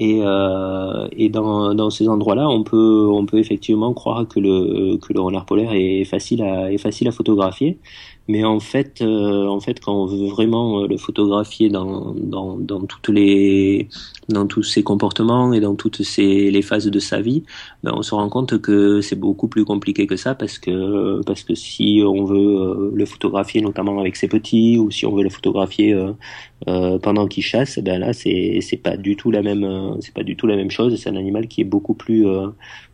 Et, euh, et dans, dans ces endroits-là, on peut, on peut effectivement croire que le, que le renard polaire est facile à, est facile à photographier. Mais en fait, euh, en fait, quand on veut vraiment euh, le photographier dans, dans, dans toutes les, dans tous ses comportements et dans toutes ces, les phases de sa vie, ben on se rend compte que c'est beaucoup plus compliqué que ça parce que, parce que si on veut euh, le photographier notamment avec ses petits ou si on veut le photographier euh, pendant qu'il chasse, ben là c'est, pas du tout la même, c'est pas du tout la même chose. C'est un animal qui est beaucoup plus,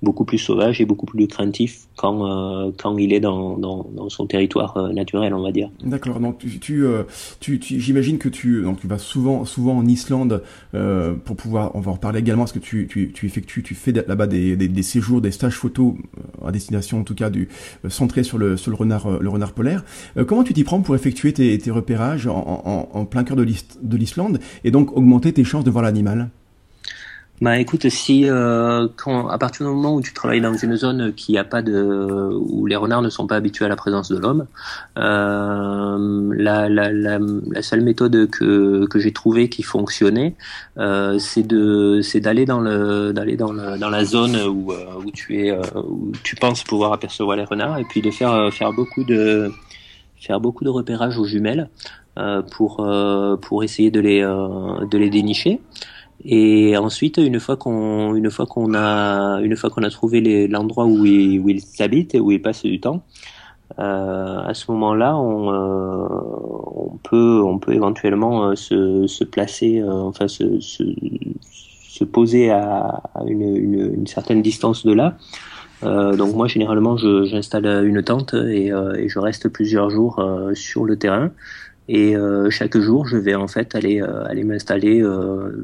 beaucoup plus sauvage et beaucoup plus craintif quand, quand il est dans, dans, son territoire naturel on va dire. D'accord. Donc tu, euh, tu, tu, j'imagine que tu, donc tu vas souvent, souvent en Islande euh, pour pouvoir, on va en reparler également, parce que tu, tu, tu effectues, tu fais là-bas des, des, séjours, des stages photos euh, à destination, en tout cas du centré sur le sur le renard, le renard polaire. comment tu t'y prends pour effectuer tes, repérages en, en plein cœur de l'Islande? Et donc augmenter tes chances de voir l'animal? Bah écoute, si euh, à partir du moment où tu travailles dans une zone qui a pas de, où les renards ne sont pas habitués à la présence de l'homme, euh, la, seule méthode que, que j'ai trouvée qui fonctionnait, euh, c'est de, c'est d'aller dans le, d'aller dans, dans la zone où, où tu es, où tu penses pouvoir apercevoir les renards, et puis de faire, faire beaucoup de, faire beaucoup de repérage aux jumelles pour, pour essayer de les, de les dénicher. Et ensuite, une fois qu'on, une fois qu'on a, une fois qu'on a trouvé l'endroit où ils, où ils habitent et où ils passent du temps, euh, à ce moment-là, on, euh, on peut, on peut éventuellement euh, se, se placer, euh, enfin se, se, se poser à, une, une, une, certaine distance de là. Euh, donc moi généralement j'installe une tente et, euh, et, je reste plusieurs jours euh, sur le terrain et euh, chaque jour je vais en fait aller aller m'installer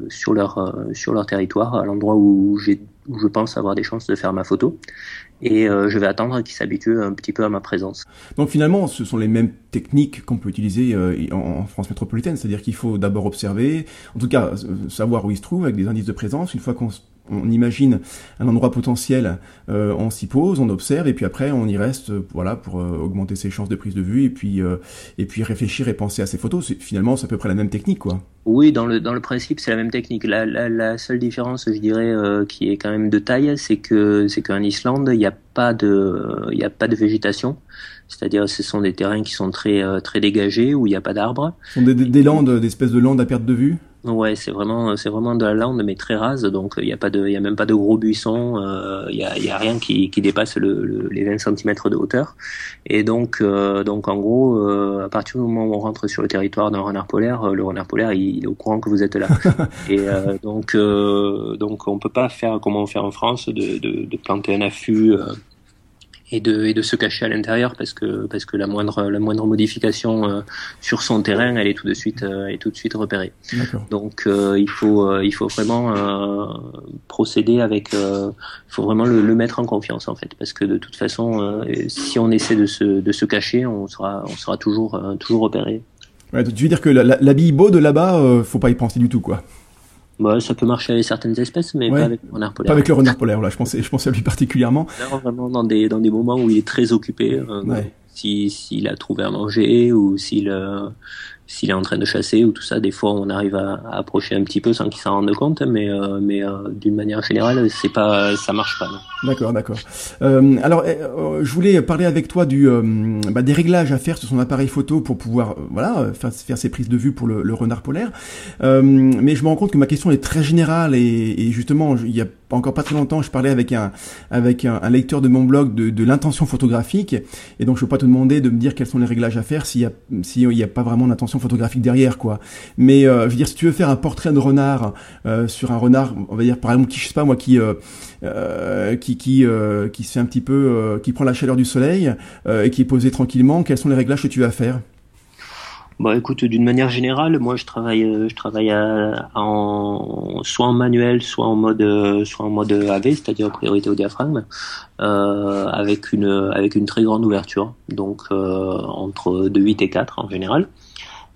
sur leur sur leur territoire à l'endroit où j'ai où je pense avoir des chances de faire ma photo et je vais attendre qu'ils s'habituent un petit peu à ma présence. Donc finalement, ce sont les mêmes techniques qu'on peut utiliser en France métropolitaine, c'est-à-dire qu'il faut d'abord observer, en tout cas savoir où il se trouve avec des indices de présence. Une fois qu'on on imagine un endroit potentiel, euh, on s'y pose, on observe, et puis après on y reste, euh, voilà, pour euh, augmenter ses chances de prise de vue, et puis et puis réfléchir et penser à ses photos. Finalement, c'est à peu près la même technique, quoi. Oui, dans le dans le principe, c'est la même technique. La, la, la, seule différence, je dirais, qui est quand même de taille, c'est que c'est qu'en Islande, il n'y a pas de il y a pas de végétation. C'est-à-dire, ce sont des terrains qui sont très très dégagés où il n'y a pas d'arbres. Ce sont des, des landes, des espèces de landes à perte de vue? Ouais, c'est vraiment, c'est vraiment de la lande, mais très rase. Donc, il n'y a pas de, il a même pas de gros buissons. Euh, il y, a, y a rien qui, qui dépasse le, les 20 cm de hauteur. Et donc, euh, donc en gros, euh, à partir du moment où on rentre sur le territoire d'un renard polaire, le renard polaire, il, est au courant que vous êtes là. Et donc, donc, on peut pas faire comme on fait en France, de, de, de planter un affût et de, et de se cacher à l'intérieur parce que parce que la moindre la moindre modification euh, sur son terrain elle est tout de suite euh, est tout de suite repérée. Donc euh, il faut il faut vraiment procéder avec il faut vraiment le, le, mettre en confiance en fait parce que de toute façon si on essaie de se de se cacher on sera on sera toujours toujours repéré. Ouais, tu veux dire que l'habit beau de là-bas faut pas y penser du tout quoi. Bah, ça peut marcher avec certaines espèces, mais pas avec le renard polaire. Pas avec le renard polaire, là, je pensais, je pensais à lui particulièrement. vraiment dans des, dans des moments où il est très occupé, euh, si, s'il a trouvé à manger ou s'il, euh, s'il est en train de chasser ou tout ça, des fois on arrive à, approcher un petit peu sans qu'il s'en rende compte, mais euh, mais euh, d'une manière générale, c'est pas ça marche pas. D'accord, d'accord. Euh, alors, eh, je voulais parler avec toi du bah, des réglages à faire sur son appareil photo pour pouvoir voilà faire, faire ses prises de vue pour le, renard polaire. mais je me rends compte que ma question est très générale et, et justement il y a encore pas très longtemps, je parlais avec un avec un, lecteur de mon blog de, l'intention photographique, et donc je ne veux pas te demander de me dire quels sont les réglages à faire s'il y a s'il y a pas vraiment d'intention photographique derrière, quoi. Mais euh, je veux dire, si tu veux faire un portrait de renard euh, sur un renard, on va dire par exemple qui je sais pas moi qui euh, qui qui qui fait un petit peu, qui prend la chaleur du soleil et qui est posé tranquillement, quels sont les réglages que tu vas faire? Bon, écoute, d'une manière générale, moi, je travaille, euh, je travaille à, en, soit en manuel, soit en mode, euh, soit en mode AV, c'est-à-dire priorité au diaphragme, euh, avec une, avec une très grande ouverture, donc euh, entre de 8 et 4 en général.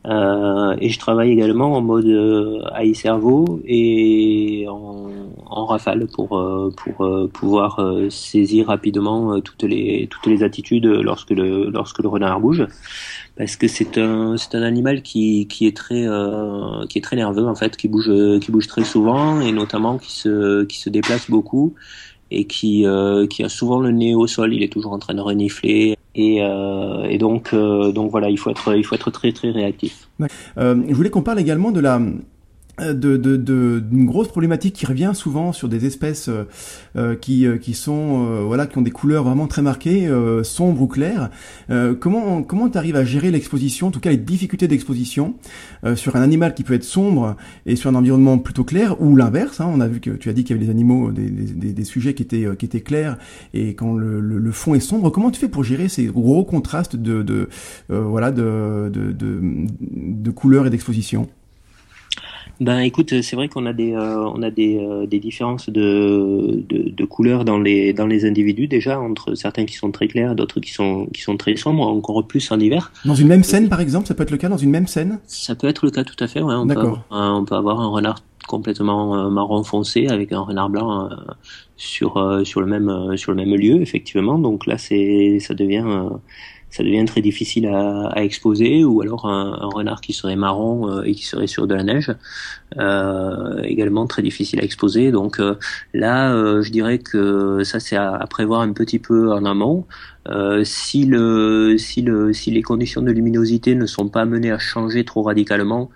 Euh, et je travaille également en mode AI cerveau et en, en rafale pour, pour pouvoir saisir rapidement toutes les, toutes les attitudes lorsque le, lorsque le renard bouge. Parce que c'est un c'est un animal qui qui est très euh, qui est très nerveux en fait, qui bouge qui bouge très souvent et notamment qui se qui se déplace beaucoup et qui euh, qui a souvent le nez au sol, il est toujours en train de renifler et, euh, et donc euh, donc voilà, il faut être il faut être très très réactif. je voulais qu'on parle également de la euh, de, de, de, d'une grosse problématique qui revient souvent sur des espèces euh, euh qui, euh, qui sont voilà qui ont des couleurs vraiment très marquées sombres ou claires. Comment comment tu arrives à gérer l'exposition en tout cas les difficultés d'exposition sur un animal qui peut être sombre et sur un environnement plutôt clair ou l'inverse hein, on a vu que tu as dit qu'il y avait des animaux des, des, des, sujets qui étaient qui étaient clairs et quand le, le, fond est sombre comment tu fais pour gérer ces gros contrastes de, de voilà de, de, de couleurs et d'exposition? Ben écoute, c'est vrai qu'on a des euh, on a des, euh, des différences de, de, de, couleurs dans les dans les individus déjà entre certains qui sont très clairs, d'autres qui sont qui sont très sombres, encore plus en hiver. Dans une même scène par exemple, ça peut être le cas dans une même scène? Ça peut être le cas tout à fait. Ouais, on, peut avoir, on peut avoir un renard complètement euh, marron foncé avec un renard blanc sur sur le même sur le même lieu effectivement. Donc là c'est ça devient ça devient très difficile à, à exposer, ou alors un, un, renard qui serait marron euh, et qui serait sur de la neige, euh, également très difficile à exposer. Donc euh, là, euh, je dirais que ça c'est à, à, prévoir un petit peu en amont. si, le, si, le, si les conditions de luminosité ne sont pas menées à changer trop radicalement,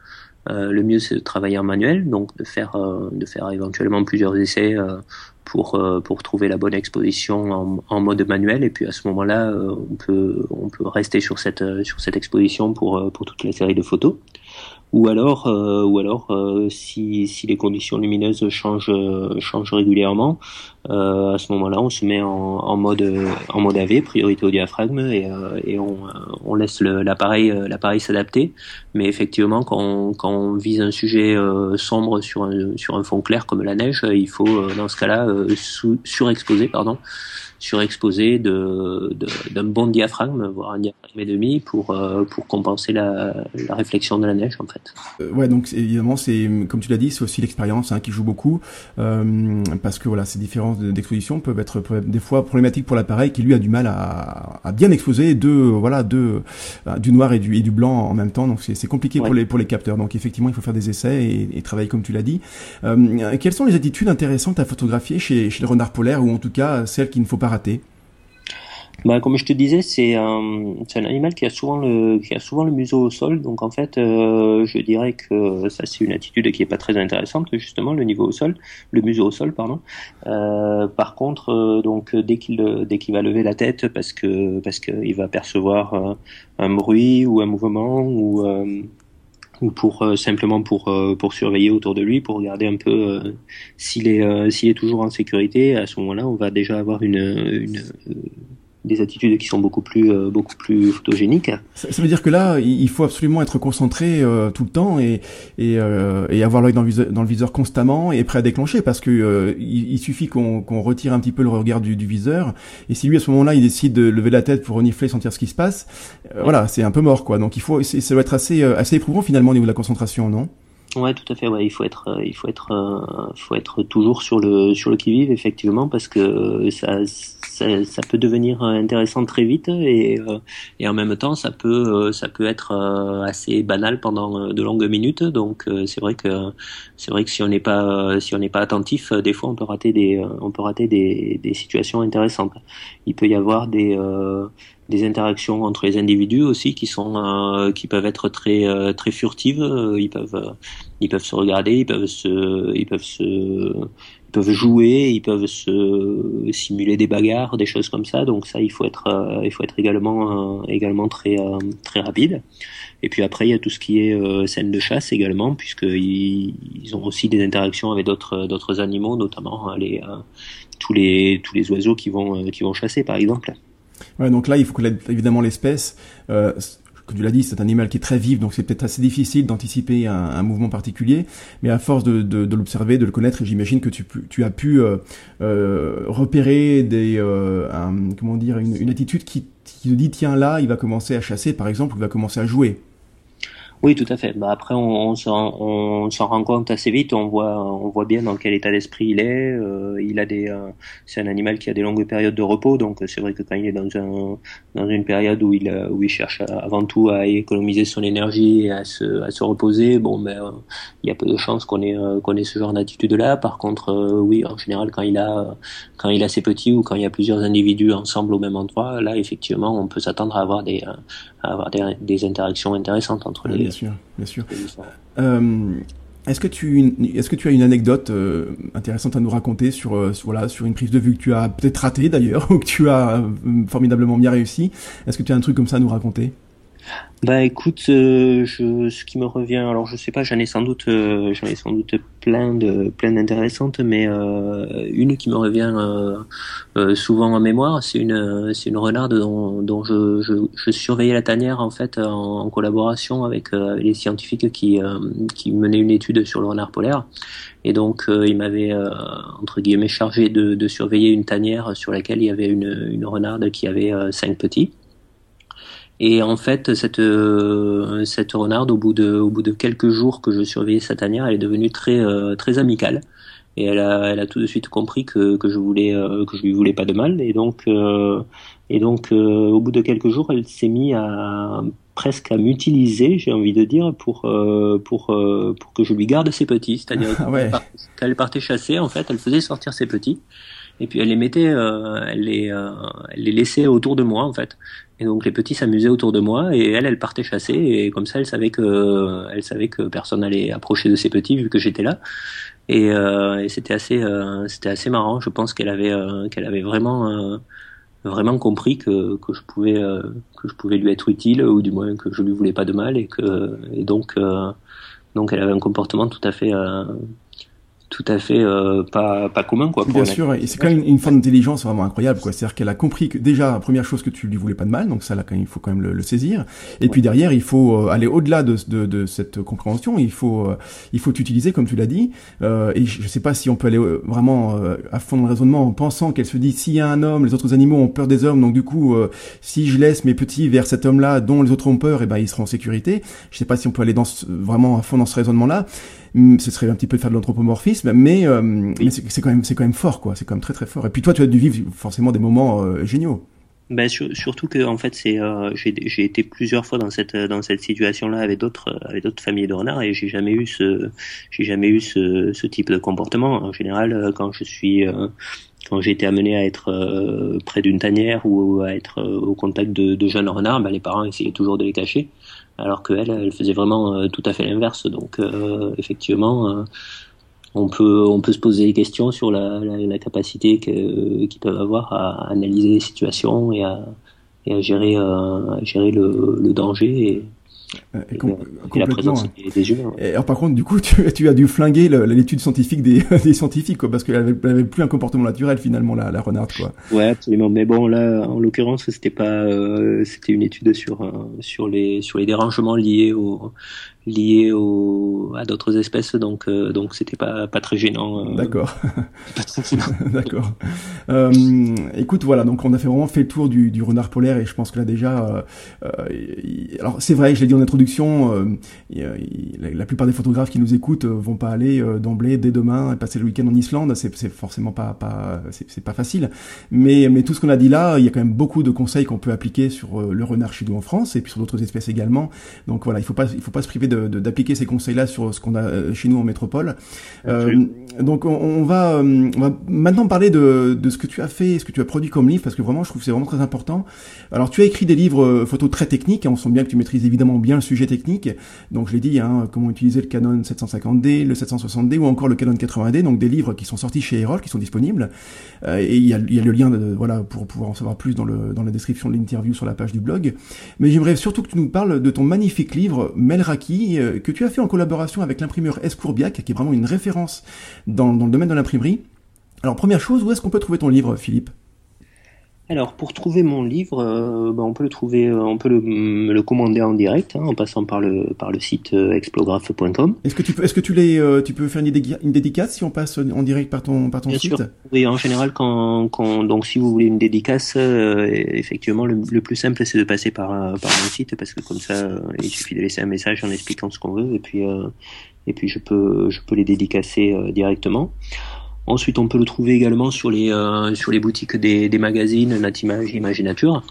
euh, le mieux c'est de travailler en manuel, donc de faire euh, de faire éventuellement plusieurs essais euh, pour pour trouver la bonne exposition en, en, mode manuel. Et puis à ce moment-là on peut on peut rester sur cette sur cette exposition pour pour toute la série de photos ou alors, euh, ou alors euh, si, si les conditions lumineuses changent, euh, changent régulièrement, à ce moment-là, on se met en, en, mode en mode AV, priorité au diaphragme, et, et on, on laisse l'appareil l'appareil s'adapter. Mais effectivement, quand on, quand on vise un sujet sombre sur un, sur un fond clair comme la neige, il faut dans ce cas-là surexposer, pardon, surexposé de, d'un bon diaphragme, voire un diaphragme et demi, pour, euh, pour compenser la, la, réflexion de la neige, en fait. Euh, ouais, donc évidemment, c'est comme tu l'as dit, c'est aussi l'expérience hein, qui joue beaucoup, euh, parce que voilà, ces différences d'exposition peuvent être, des fois problématiques pour l'appareil qui lui a du mal à, à bien exposer deux, voilà, deux, du noir et du, et du blanc en même temps. Donc c'est, compliqué pour les pour les capteurs. Donc effectivement, il faut faire des essais et, et travailler comme tu l'as dit. Euh, quelles sont les attitudes intéressantes à photographier chez, chez le renard polaire, ou en tout cas celles qu'il ne faut pas bah, comme je te disais, c'est un, animal qui a souvent le, qui a souvent le museau au sol. Donc en fait, euh, je dirais que ça c'est une attitude qui est pas très intéressante justement, le niveau au sol, le museau au sol, pardon. Euh, par contre, euh, donc dès qu'il dès va lever la tête parce que parce qu'il va percevoir un bruit ou un mouvement ou ou pour simplement pour pour surveiller autour de lui, pour regarder un peu s'il est s'il est toujours en sécurité. À ce moment-là, on va déjà avoir une, une des attitudes qui sont beaucoup plus euh, beaucoup plus photogéniques. Ça, ça, veut dire que là, il faut absolument être concentré euh, tout le temps et et, euh, et avoir l'œil dans, dans, le viseur constamment et prêt à déclencher parce que il, il, suffit qu'on qu'on retire un petit peu le regard du, du, viseur et si lui à ce moment-là il décide de lever la tête pour renifler, sentir ce qui se passe, voilà, c'est un peu mort quoi. Donc il faut ça doit être assez assez éprouvant finalement au niveau de la concentration, non? Ouais, tout à fait. Ouais, il faut être, il faut être, faut être toujours sur le sur le qui vive effectivement parce que ça ça, peut devenir intéressant très vite et, euh, et en même temps ça peut euh, ça peut être euh, assez banal pendant de longues minutes. Donc c'est vrai que c'est vrai que si on n'est pas si on n'est pas attentif des fois on peut rater des on peut rater des, des situations intéressantes. Il peut y avoir des des interactions entre les individus aussi qui sont qui peuvent être très très furtives. Ils peuvent ils peuvent se regarder ils peuvent se ils peuvent se peuvent jouer, ils peuvent simuler des bagarres, des choses comme ça. Donc ça, il faut être, euh, il faut être également, euh, également très, euh, très rapide. Et puis après, il y a tout ce qui est scène de chasse également, puisqu'ils ils ont aussi des interactions avec d'autres, animaux, notamment les, tous les, tous les oiseaux qui vont, qui vont chasser, par exemple. Donc là, il faut que évidemment l'espèce euh, comme tu l'as dit, c'est un animal qui est très vif, donc c'est peut-être assez difficile d'anticiper un, mouvement particulier. Mais à force de, de, de l'observer, de le connaître, j'imagine que tu, tu, as pu euh, euh, repérer des, euh, un, comment dire, une, une attitude qui, qui te dit tiens là, il va commencer à chasser, par exemple, ou il va commencer à jouer. Oui, tout à fait. Bah après, on, on s'en rend compte assez vite. On voit, on voit bien dans quel état d'esprit il est. Euh, il a des, euh, c'est un animal qui a des longues périodes de repos. Donc, c'est vrai que quand il est dans un, dans une période où il, où il cherche avant tout à économiser son énergie et à se, à se reposer, bon, ben, il y a peu de chances qu'on ait, qu'on ait ce genre d'attitude-là. Par contre, euh, oui, en général, quand il a, quand il a ses petits ou quand il y a plusieurs individus ensemble au même endroit, là, effectivement, on peut s'attendre à avoir des, à avoir des, des interactions intéressantes entre les bien sûr, bien sûr. Euh, est-ce que tu est-ce que tu as une anecdote euh, intéressante à nous raconter sur euh, voilà sur une prise de vue que tu as peut-être ratée d'ailleurs ou que tu as formidablement bien réussi? Est-ce que tu as un truc comme ça à nous raconter? Bah écoute, je, ce qui me revient, alors je sais pas, j'en ai sans doute, j'en ai sans doute plein de, plein d'intéressantes, mais euh, une qui me revient souvent en mémoire, c'est une, c'est une renarde dont, dont je, je, surveillais la tanière en fait en, collaboration avec, les scientifiques qui, qui menaient une étude sur le renard polaire, et donc il m'avait entre guillemets chargé de, de surveiller une tanière sur laquelle il y avait une, une renarde qui avait cinq petits. Et en fait, cette euh, cette renarde, au bout de au bout de quelques jours que je surveillais sa tanière, elle est devenue très euh, très amicale. Et elle a elle a tout de suite compris que que je voulais euh, que je lui voulais pas de mal. Et donc et donc au bout de quelques jours, elle s'est mise à presque à m'utiliser, j'ai envie de dire, pour pour pour que je lui garde ses petits. C'est-à-dire ah quand elle partait chasser, en fait, elle faisait sortir ses petits et puis elle les mettait, elle les, elle les laissait autour de moi en fait. Et donc les petits s'amusaient autour de moi et elle, elle partait chasser et comme ça, elle savait que, elle savait que personne n'allait approcher de ses petits vu que j'étais là. Et, euh, c'était assez, euh, assez marrant. Je pense qu'elle avait, euh, qu'elle avait vraiment, vraiment compris que, que je pouvais, que je pouvais lui être utile ou du moins que je lui voulais pas de mal et que, et donc, Donc elle avait un comportement tout à fait tout à fait euh, pas pas commun quoi. Bien sûr, et c'est quand même une, forme d'intelligence vraiment incroyable quoi. C'est-à-dire qu'elle a compris que déjà première chose que tu lui voulais pas de mal, donc ça là quand il faut quand même le, saisir. Et puis derrière il faut euh, aller au-delà de, de, de, cette compréhension. Il faut euh, il faut t'utiliser comme tu l'as dit. Euh, et je, sais pas si on peut aller vraiment à fond dans le raisonnement en pensant qu'elle se dit s'il y a un homme, les autres animaux ont peur des hommes, donc du coup si je laisse mes petits vers cet homme-là dont les autres ont peur, et eh ben ils seront en sécurité. Je sais pas si on peut aller dans vraiment à fond dans ce raisonnement là. Mm, ce serait un petit peu de faire de l'anthropomorphisme, mais, euh, c'est quand même c'est quand même fort quoi, c'est quand même très très fort. Et puis toi tu as dû vivre forcément des moments euh, géniaux. Ben, surtout que en fait c'est euh, j'ai été plusieurs fois dans cette dans cette situation là avec d'autres avec d'autres familles de renards et j'ai jamais eu ce j'ai jamais eu ce, type de comportement en général quand je suis quand j'ai été amené à être près d'une tanière ou à être au contact de, de jeunes renards, ben, les parents essayaient toujours de les cacher alors qu'elle, elle faisait vraiment euh, tout à fait l'inverse. Donc, euh, effectivement, euh, on peut se poser des questions sur la, capacité qu'ils peuvent avoir à analyser les situations et à, gérer le, danger et, la présence des, humains. alors par contre, du coup, tu, tu as dû flinguer l'étude scientifique des, des, scientifiques, quoi, parce qu'elle avait, avait, plus un comportement naturel finalement, la, la renarde, quoi. Ouais, absolument. Mais bon, là, en l'occurrence, c'était pas, euh, c'était une étude sur euh, sur les sur les dérangements liés au liés au, à d'autres espèces, donc euh, donc c'était pas pas très gênant. Euh, D'accord. D'accord. Euh, écoute, voilà, donc on a fait vraiment fait le tour du, du renard polaire et je pense que là déjà, euh, alors c'est vrai, je l'ai dit en introduction, la, plupart des photographes qui nous écoutent vont pas aller d'emblée dès demain et passer le week-end en Islande, c'est c'est forcément pas pas c'est pas facile, mais mais tout ce qu'on a dit là, il y a quand même beaucoup de conseils qu'on peut appliquer sur le renard chez nous en France et puis sur d'autres espèces également. Donc voilà, il faut pas il faut pas se priver d'appliquer ces conseils-là sur ce qu'on a euh, chez nous en métropole. Euh, donc on, va, euh, on, va, maintenant parler de, de, ce que tu as fait, ce que tu as produit comme livre, parce que vraiment je trouve que c'est vraiment très important. Alors tu as écrit des livres photos très techniques, hein, on sent bien que tu maîtrises évidemment bien le sujet technique. Donc je l'ai dit, hein, comment utiliser le Canon 750D, le 760D ou encore le Canon 80D, donc des livres qui sont sortis chez Erol, qui sont disponibles. et il y a, y a, le lien de, voilà pour pouvoir en savoir plus dans, le, dans la description de l'interview sur la page du blog. Mais j'aimerais surtout que tu nous parles de ton magnifique livre Melraki, euh, que tu as fait en collaboration avec l'imprimeur Escourbiac, qui est vraiment une référence dans, dans le domaine de l'imprimerie. Alors première chose, où est-ce qu'on peut trouver ton livre, Philippe? Alors pour trouver mon livre, euh, ben, on peut le trouver, euh, on peut le, le commander en direct hein, en passant par le par le site euh, explographe.com. Est-ce que tu peux, est-ce que tu les, tu peux faire une, une, dédicace si on passe en direct par ton par ton Bien site? sûr. Oui, en général quand, quand donc si vous voulez une dédicace, effectivement le, le, plus simple c'est de passer par par mon site parce que comme ça il suffit de laisser un message en expliquant ce qu'on veut et puis et puis je peux je peux les dédicacer directement. Ensuite, on peut le trouver également sur les euh, sur les boutiques des, des magazines Natimage, Image et Nature.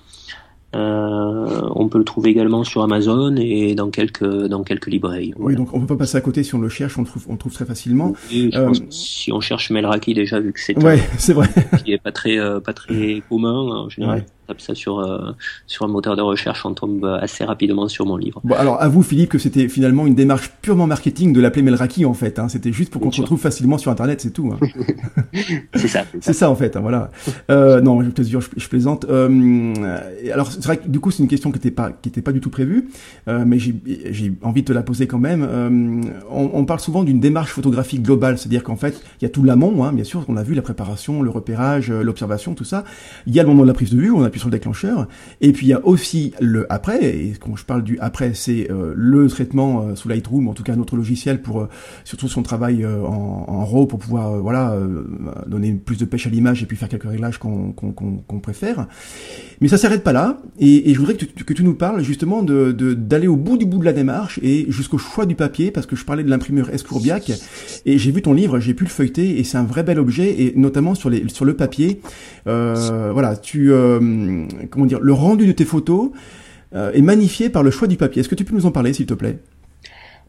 Euh, on peut le trouver également sur Amazon et dans quelques dans quelques librairies. Oui, donc on peut pas passer à côté si on le cherche, on le trouve on le trouve très facilement. euh... si on cherche Melraki déjà vu que c'est ouais, c'est vrai, qui est pas très euh, pas très commun en général tape ça sur euh, sur un moteur de recherche, on tombe assez rapidement sur mon livre. Bon, alors avoue Philippe que c'était finalement une démarche purement marketing de l'appeler Melraki en fait. Hein. C'était juste pour qu'on se retrouve facilement sur Internet, c'est tout. Hein. c'est ça. C'est ça. en fait. Hein, voilà. Euh, non, je te jure, je, plaisante. Euh, alors c'est vrai que du coup c'est une question qui n'était pas qui était pas du tout prévue, mais j'ai envie de te la poser quand même. On, on, parle souvent d'une démarche photographique globale, c'est-à-dire qu'en fait il y a tout l'amont, bien sûr, on a vu la préparation, le repérage, l'observation, tout ça. Il y a le moment de la prise de vue, on a sur le déclencheur. Et puis il y a aussi le après, et quand je parle du après, c'est euh, le traitement euh, sous Lightroom, en tout cas un autre logiciel pour euh, surtout son travail en, en, RAW pour pouvoir voilà donner plus de pêche à l'image et puis faire quelques réglages qu'on préfère. Mais ça s'arrête pas là, et, je voudrais que tu, nous parles justement de d'aller au bout du bout de la démarche et jusqu'au choix du papier, parce que je parlais de l'imprimeur Escourbiac, et j'ai vu ton livre, j'ai pu le feuilleter, et c'est un vrai bel objet, et notamment sur les sur le papier. voilà, tu comment dire, le rendu de tes photos euh, est magnifié par le choix du papier. Est-ce que tu peux nous en parler, s'il te plaît?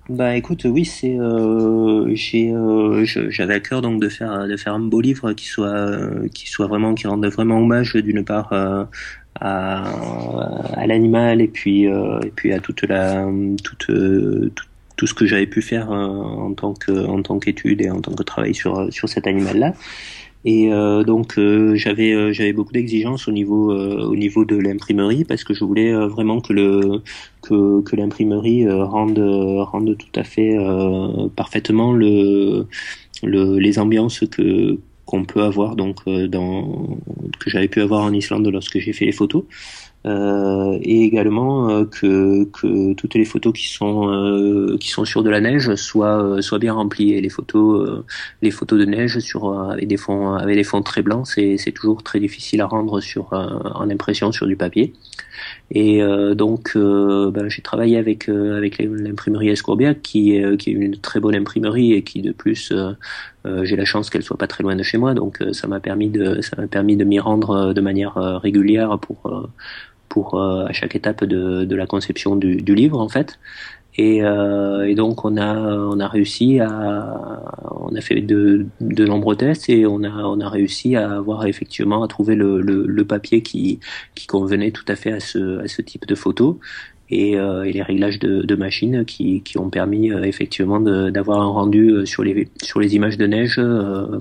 Bah écoute, oui, c'est euh, euh, j'avais à cœur donc de faire de faire un beau livre qui soit qui soit vraiment qui rende vraiment hommage d'une part à, l'animal et puis et puis à toute la toute, tout, tout ce que j'avais pu faire en tant que en tant qu'étude et en tant que travail sur sur cet animal là Et euh, donc euh, j'avais euh, j'avais beaucoup d'exigences au niveau au niveau de l'imprimerie parce que je voulais vraiment que le que, que l'imprimerie rende rende tout à fait parfaitement le, le les ambiances que qu'on peut avoir donc dans que j'avais pu avoir en Islande lorsque j'ai fait les photos. Euh, et également euh, que, que toutes les photos qui sont euh, qui sont sur de la neige soient soient bien remplies. Les photos les photos de neige sur avec des fonds avec des fonds très blancs c'est c'est toujours très difficile à rendre sur en impression sur du papier. Et donc ben, j'ai travaillé avec avec l'imprimerie Escourbiac qui est qui est une très bonne imprimerie et qui de plus j'ai la chance qu'elle soit pas très loin de chez moi. Donc ça m'a permis de ça m'a permis de m'y rendre de manière régulière pour pour euh, à chaque étape de, de la conception du, du, livre en fait. Et, euh, et, donc on a on a réussi à on a fait de, de nombreux tests et on a on a réussi à avoir effectivement à trouver le, le, le papier qui qui convenait tout à fait à ce à ce type de photo et, euh, et les réglages de, de machine qui, qui ont permis euh, effectivement d'avoir un rendu euh, sur les sur les images de neige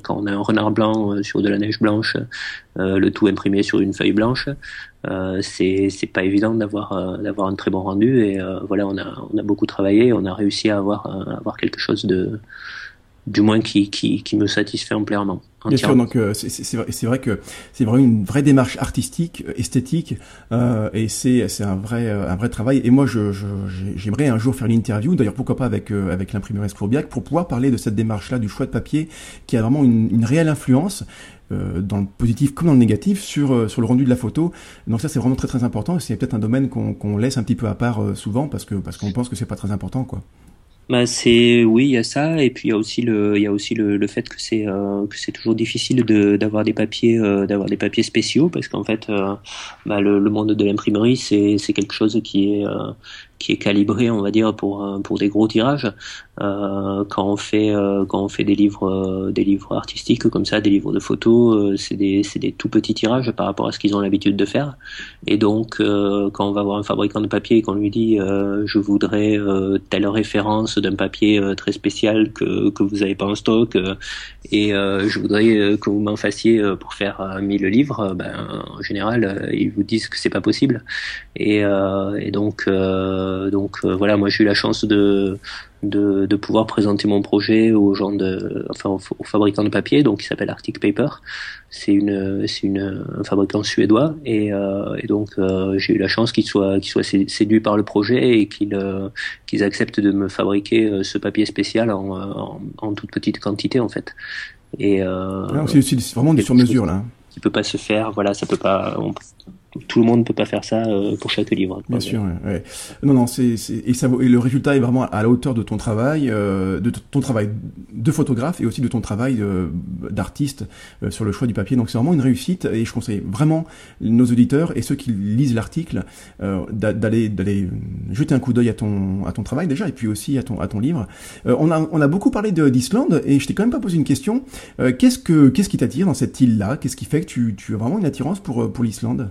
quand on a un renard blanc sur de la neige blanche, le tout imprimé sur une feuille blanche. C'est c'est pas évident d'avoir d'avoir un très bon rendu et voilà on a on a beaucoup travaillé, on a réussi à avoir à avoir quelque chose de du moins qui, qui, qui me satisfait amplement. Bien sûr, donc euh, c'est vrai, que c'est vraiment une vraie démarche artistique, euh, esthétique, euh, et c'est c'est un vrai euh, un vrai travail. Et moi, je j'aimerais un jour faire une interview, d'ailleurs pourquoi pas avec avec l'imprimerie Esclobiac, pour pouvoir parler de cette démarche-là, du choix de papier, qui a vraiment une, une réelle influence dans le positif comme dans le négatif sur sur le rendu de la photo. Donc ça, c'est vraiment très très important. C'est peut-être un domaine qu'on qu'on laisse un petit peu à part souvent parce que parce qu'on pense que c'est pas très important, quoi. Bah c'est oui, il y a ça et puis il y a aussi le il y a aussi le, le fait que c'est euh, que c'est toujours difficile de d'avoir des papiers euh, d'avoir des papiers spéciaux parce qu'en fait euh, bah, le, le, monde de l'imprimerie c'est c'est quelque chose qui est qui est calibré, on va dire, pour pour des gros tirages. Euh, quand on fait euh, quand on fait des livres euh, des livres artistiques comme ça, des livres de photos, c'est des c'est des tout petits tirages par rapport à ce qu'ils ont l'habitude de faire. Et donc quand on va voir un fabricant de papier et qu'on lui dit je voudrais telle référence d'un papier très spécial que que vous avez pas en stock et je voudrais que vous m'en fassiez pour faire 1000 livres, ben en général ils vous disent que c'est pas possible. Et, et donc euh, donc euh, voilà, moi j'ai eu la chance de, de, de, pouvoir présenter mon projet aux gens de, enfin aux, fabricants de papier, donc qui s'appelle Arctic Paper. C'est une, c'est une un fabricant suédois et, euh, et donc j'ai eu la chance qu'ils soient qu'ils soient séduits par le projet et qu'ils qu'ils acceptent de me fabriquer ce papier spécial en, en, toute petite quantité en fait. Et euh, ah, c'est vraiment du sur mesure là. Qui peut pas se faire, voilà, ça peut pas tout le monde ne peut pas faire ça euh, pour chaque livre. Bien sûr, ouais. Non, non, c'est et ça et le résultat est vraiment à la hauteur de ton travail, euh, de ton travail de photographe et aussi de ton travail euh, d'artiste sur le choix du papier. Donc c'est vraiment une réussite et je conseille vraiment nos auditeurs et ceux qui lisent l'article d'aller d'aller jeter un coup d'œil à ton à ton travail déjà et puis aussi à ton à ton livre. on a on a beaucoup parlé d'Islande et je t'ai quand même pas posé une question. qu'est-ce que qu'est-ce qui t'attire dans cette île là Qu'est-ce qui fait que tu tu as vraiment une attirance pour pour l'Islande?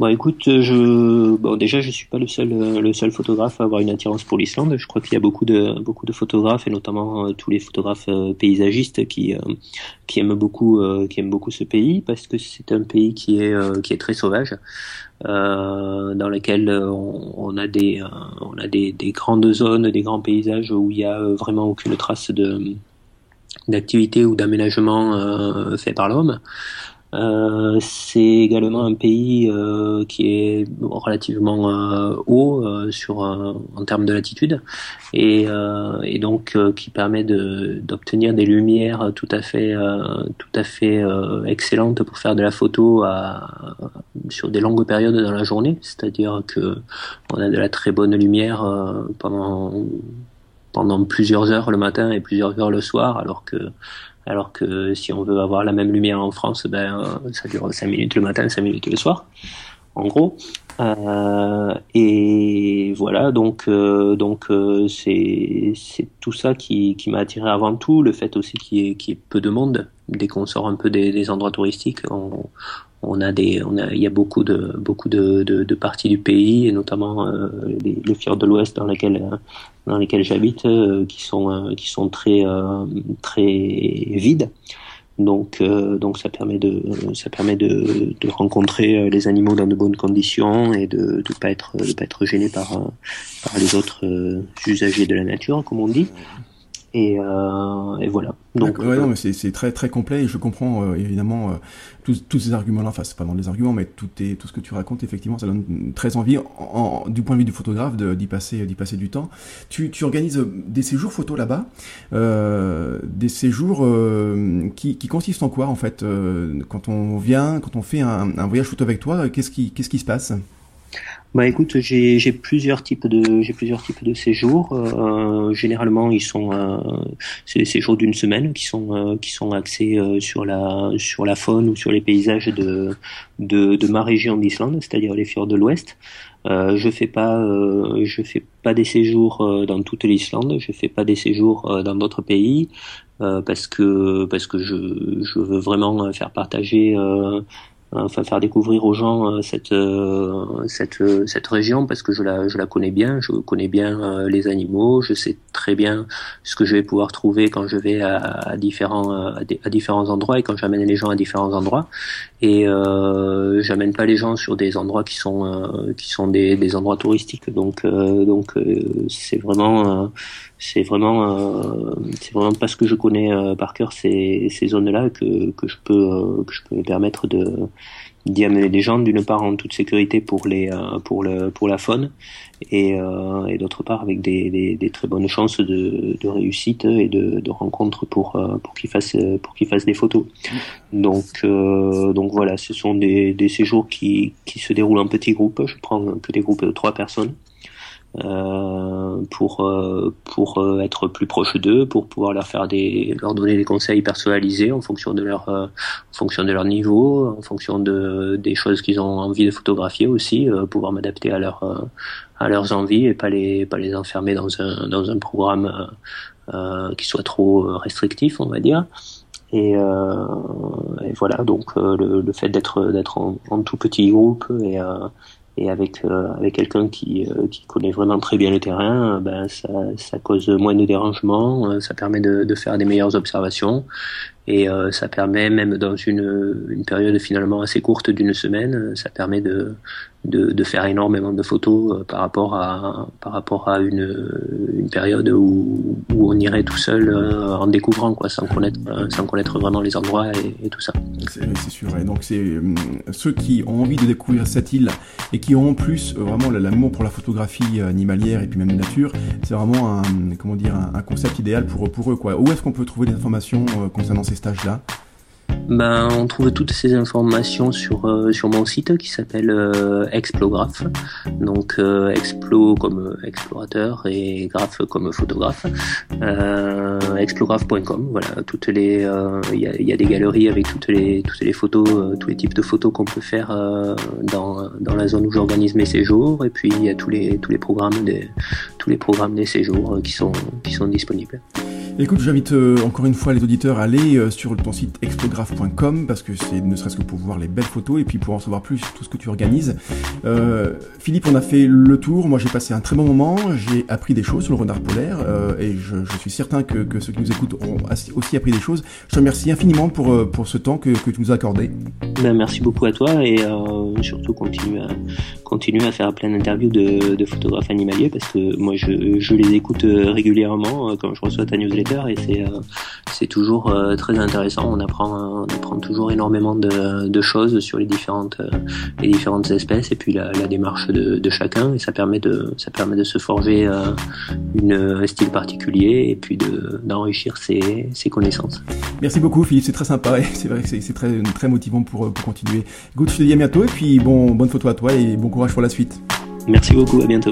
Bon, écoute, je bon déjà je suis pas le seul euh, le seul photographe à avoir une attirance pour l'Islande. Je crois qu'il y a beaucoup de beaucoup de photographes et notamment euh, tous les photographes euh, paysagistes qui qui aiment beaucoup qui aiment beaucoup ce pays parce que c'est un pays qui est qui est très sauvage. dans lequel on, on, a des on a des, des, grandes zones, des grands paysages où il y a vraiment aucune trace de d'activité ou d'aménagement fait par l'homme. Euh, c'est également un pays euh, qui est relativement euh, haut euh, sur en termes de latitude et, et donc qui permet d'obtenir des lumières tout à fait tout à fait excellentes pour faire de la photo à, sur des longues périodes dans la journée. C'est-à-dire que on a de la très bonne lumière pendant pendant plusieurs heures le matin et plusieurs heures le soir, alors que alors que si on veut avoir la même lumière en France, ben, euh, ça dure 5 minutes le matin, 5 minutes le soir, en gros. Euh, et voilà, donc euh, donc c'est c'est tout ça qui, qui m'a attiré avant tout, le fait aussi qu'il y, ait, peu de monde. Dès qu'on sort un peu des, des endroits touristiques, on, on a des, on a, il y a beaucoup de, beaucoup de, de, de parties du pays, et notamment euh, les, les fjords de l'Ouest dans lesquels, dans lesquels j'habite, euh, qui sont, euh, qui sont très, très vides. Donc, donc ça permet de, ça permet de, rencontrer les animaux dans de bonnes conditions et de ne pas être, de pas être gêné par, par les autres usagers de la nature, comme on dit. Et, euh, et, voilà. Donc, ouais, non, mais c'est très très complet et je comprends euh, évidemment euh, tous, tous, ces arguments-là. Enfin, c'est pas dans les arguments, mais tout, est, tout ce que tu racontes, effectivement, ça donne très envie, en, du point de vue du photographe, d'y passer, d'y passer du temps. Tu, tu organises des séjours photos là-bas, euh, des séjours qui, qui consistent en quoi en fait Quand on vient, quand on fait un, un voyage photo avec toi, qu'est-ce qui, qu'est-ce qui se passe? Bah écoute, j'ai plusieurs types de j'ai plusieurs types de séjours. Euh, généralement, ils sont euh, c'est des séjours d'une semaine qui sont euh, qui sont axés euh, sur la sur la faune ou sur les paysages de de, de ma région d'Islande, c'est-à-dire les fjords de l'Ouest. Euh, je fais pas je fais pas des séjours dans toute l'Islande. Je fais pas des séjours dans d'autres pays parce que parce que je je veux vraiment faire partager enfin faire découvrir aux gens euh, cette euh, cette euh, cette région parce que je la je la connais bien, je connais bien les animaux, je sais très bien ce que je vais pouvoir trouver quand je vais à, à différents à, à, différents endroits et quand j'amène les gens à différents endroits et euh, j'amène pas les gens sur des endroits qui sont qui sont des, des endroits touristiques. Donc donc c'est vraiment c'est vraiment euh, c'est vraiment parce que je connais euh, par cœur ces, ces zones là que, que je peux euh, que je peux me permettre de d'y amener des gens d'une part en toute sécurité pour les pour le pour la faune et, et d'autre part avec des, des, des, très bonnes chances de, de réussite et de, de rencontres pour pour qu'ils fassent pour qu'ils fassent des photos. Donc donc voilà ce sont des, des séjours qui qui se déroulent en petits groupes. Je prends que des groupes de trois personnes euh, pour euh, pour euh, être plus proche d'eux, pour pouvoir leur faire des leur donner des conseils personnalisés en fonction de leur en fonction de leur niveau, en fonction de des choses qu'ils ont envie de photographier aussi, pouvoir m'adapter à leur à leurs envies et pas les pas les enfermer dans un dans un programme qui soit trop restrictif, on va dire. Et, euh, voilà donc le, fait d'être d'être en, en, tout petit groupe et, euh, et avec euh, avec quelqu'un qui euh, qui connaît vraiment très bien le terrain, euh, ben ça ça cause moins de dérangements, ça permet de faire des meilleures observations et ça permet même dans une une période finalement assez courte d'une semaine, ça permet de de, faire énormément de photos euh, par rapport à par rapport à une, une période où, on irait tout seul euh, en découvrant quoi sans connaître euh, sans connaître vraiment les endroits et, tout ça. C'est sûr. Et donc c'est ceux qui ont envie de découvrir cette île et qui ont en plus vraiment l'amour pour la photographie animalière et puis même nature c'est vraiment un comment dire concept idéal pour pour eux quoi. Où est-ce qu'on peut trouver des informations concernant ces ben, on trouve toutes ces informations sur, euh, sur mon site qui s'appelle euh, Explographe. Donc euh, Explo comme explorateur et graphe comme photographe. Explographe.com. Voilà, toutes les il y y, a, des galeries avec toutes les toutes les photos, tous les types de photos qu'on peut faire dans, dans la zone où j'organise mes séjours. Et puis il y a tous les tous les programmes des tous les programmes des séjours qui sont qui sont disponibles. Écoute, j'invite euh, encore une fois les auditeurs à aller euh, sur ton site explographe.com parce que c'est ne serait-ce que pour voir les belles photos et puis pour en savoir plus sur tout ce que tu organises. Euh, Philippe, on a fait le tour. Moi, j'ai passé un très bon moment. J'ai appris des choses sur le renard polaire et je, suis certain que, ceux qui nous écoutent ont aussi appris des choses. Je te remercie infiniment pour, pour ce temps que, que tu nous as accordé. Ben, merci beaucoup à toi et surtout continue à, continue à faire plein d'interviews de, de, photographes animaliers parce que moi, je, je les écoute régulièrement quand je reçois ta newsletter et c'est euh, c'est toujours euh, très intéressant. On apprend on apprend toujours énormément de, de choses sur les différentes euh, les différentes espèces et puis la, la démarche de, de, chacun et ça permet de ça permet de se forger une, un style particulier et puis de d'enrichir ses, ses connaissances. Merci beaucoup Philippe, c'est très sympa et c'est vrai que c'est très très motivant pour pour continuer. Écoute, je te dis à bientôt et puis bon bonne photo à toi et bon courage pour la suite. Merci beaucoup, à bientôt.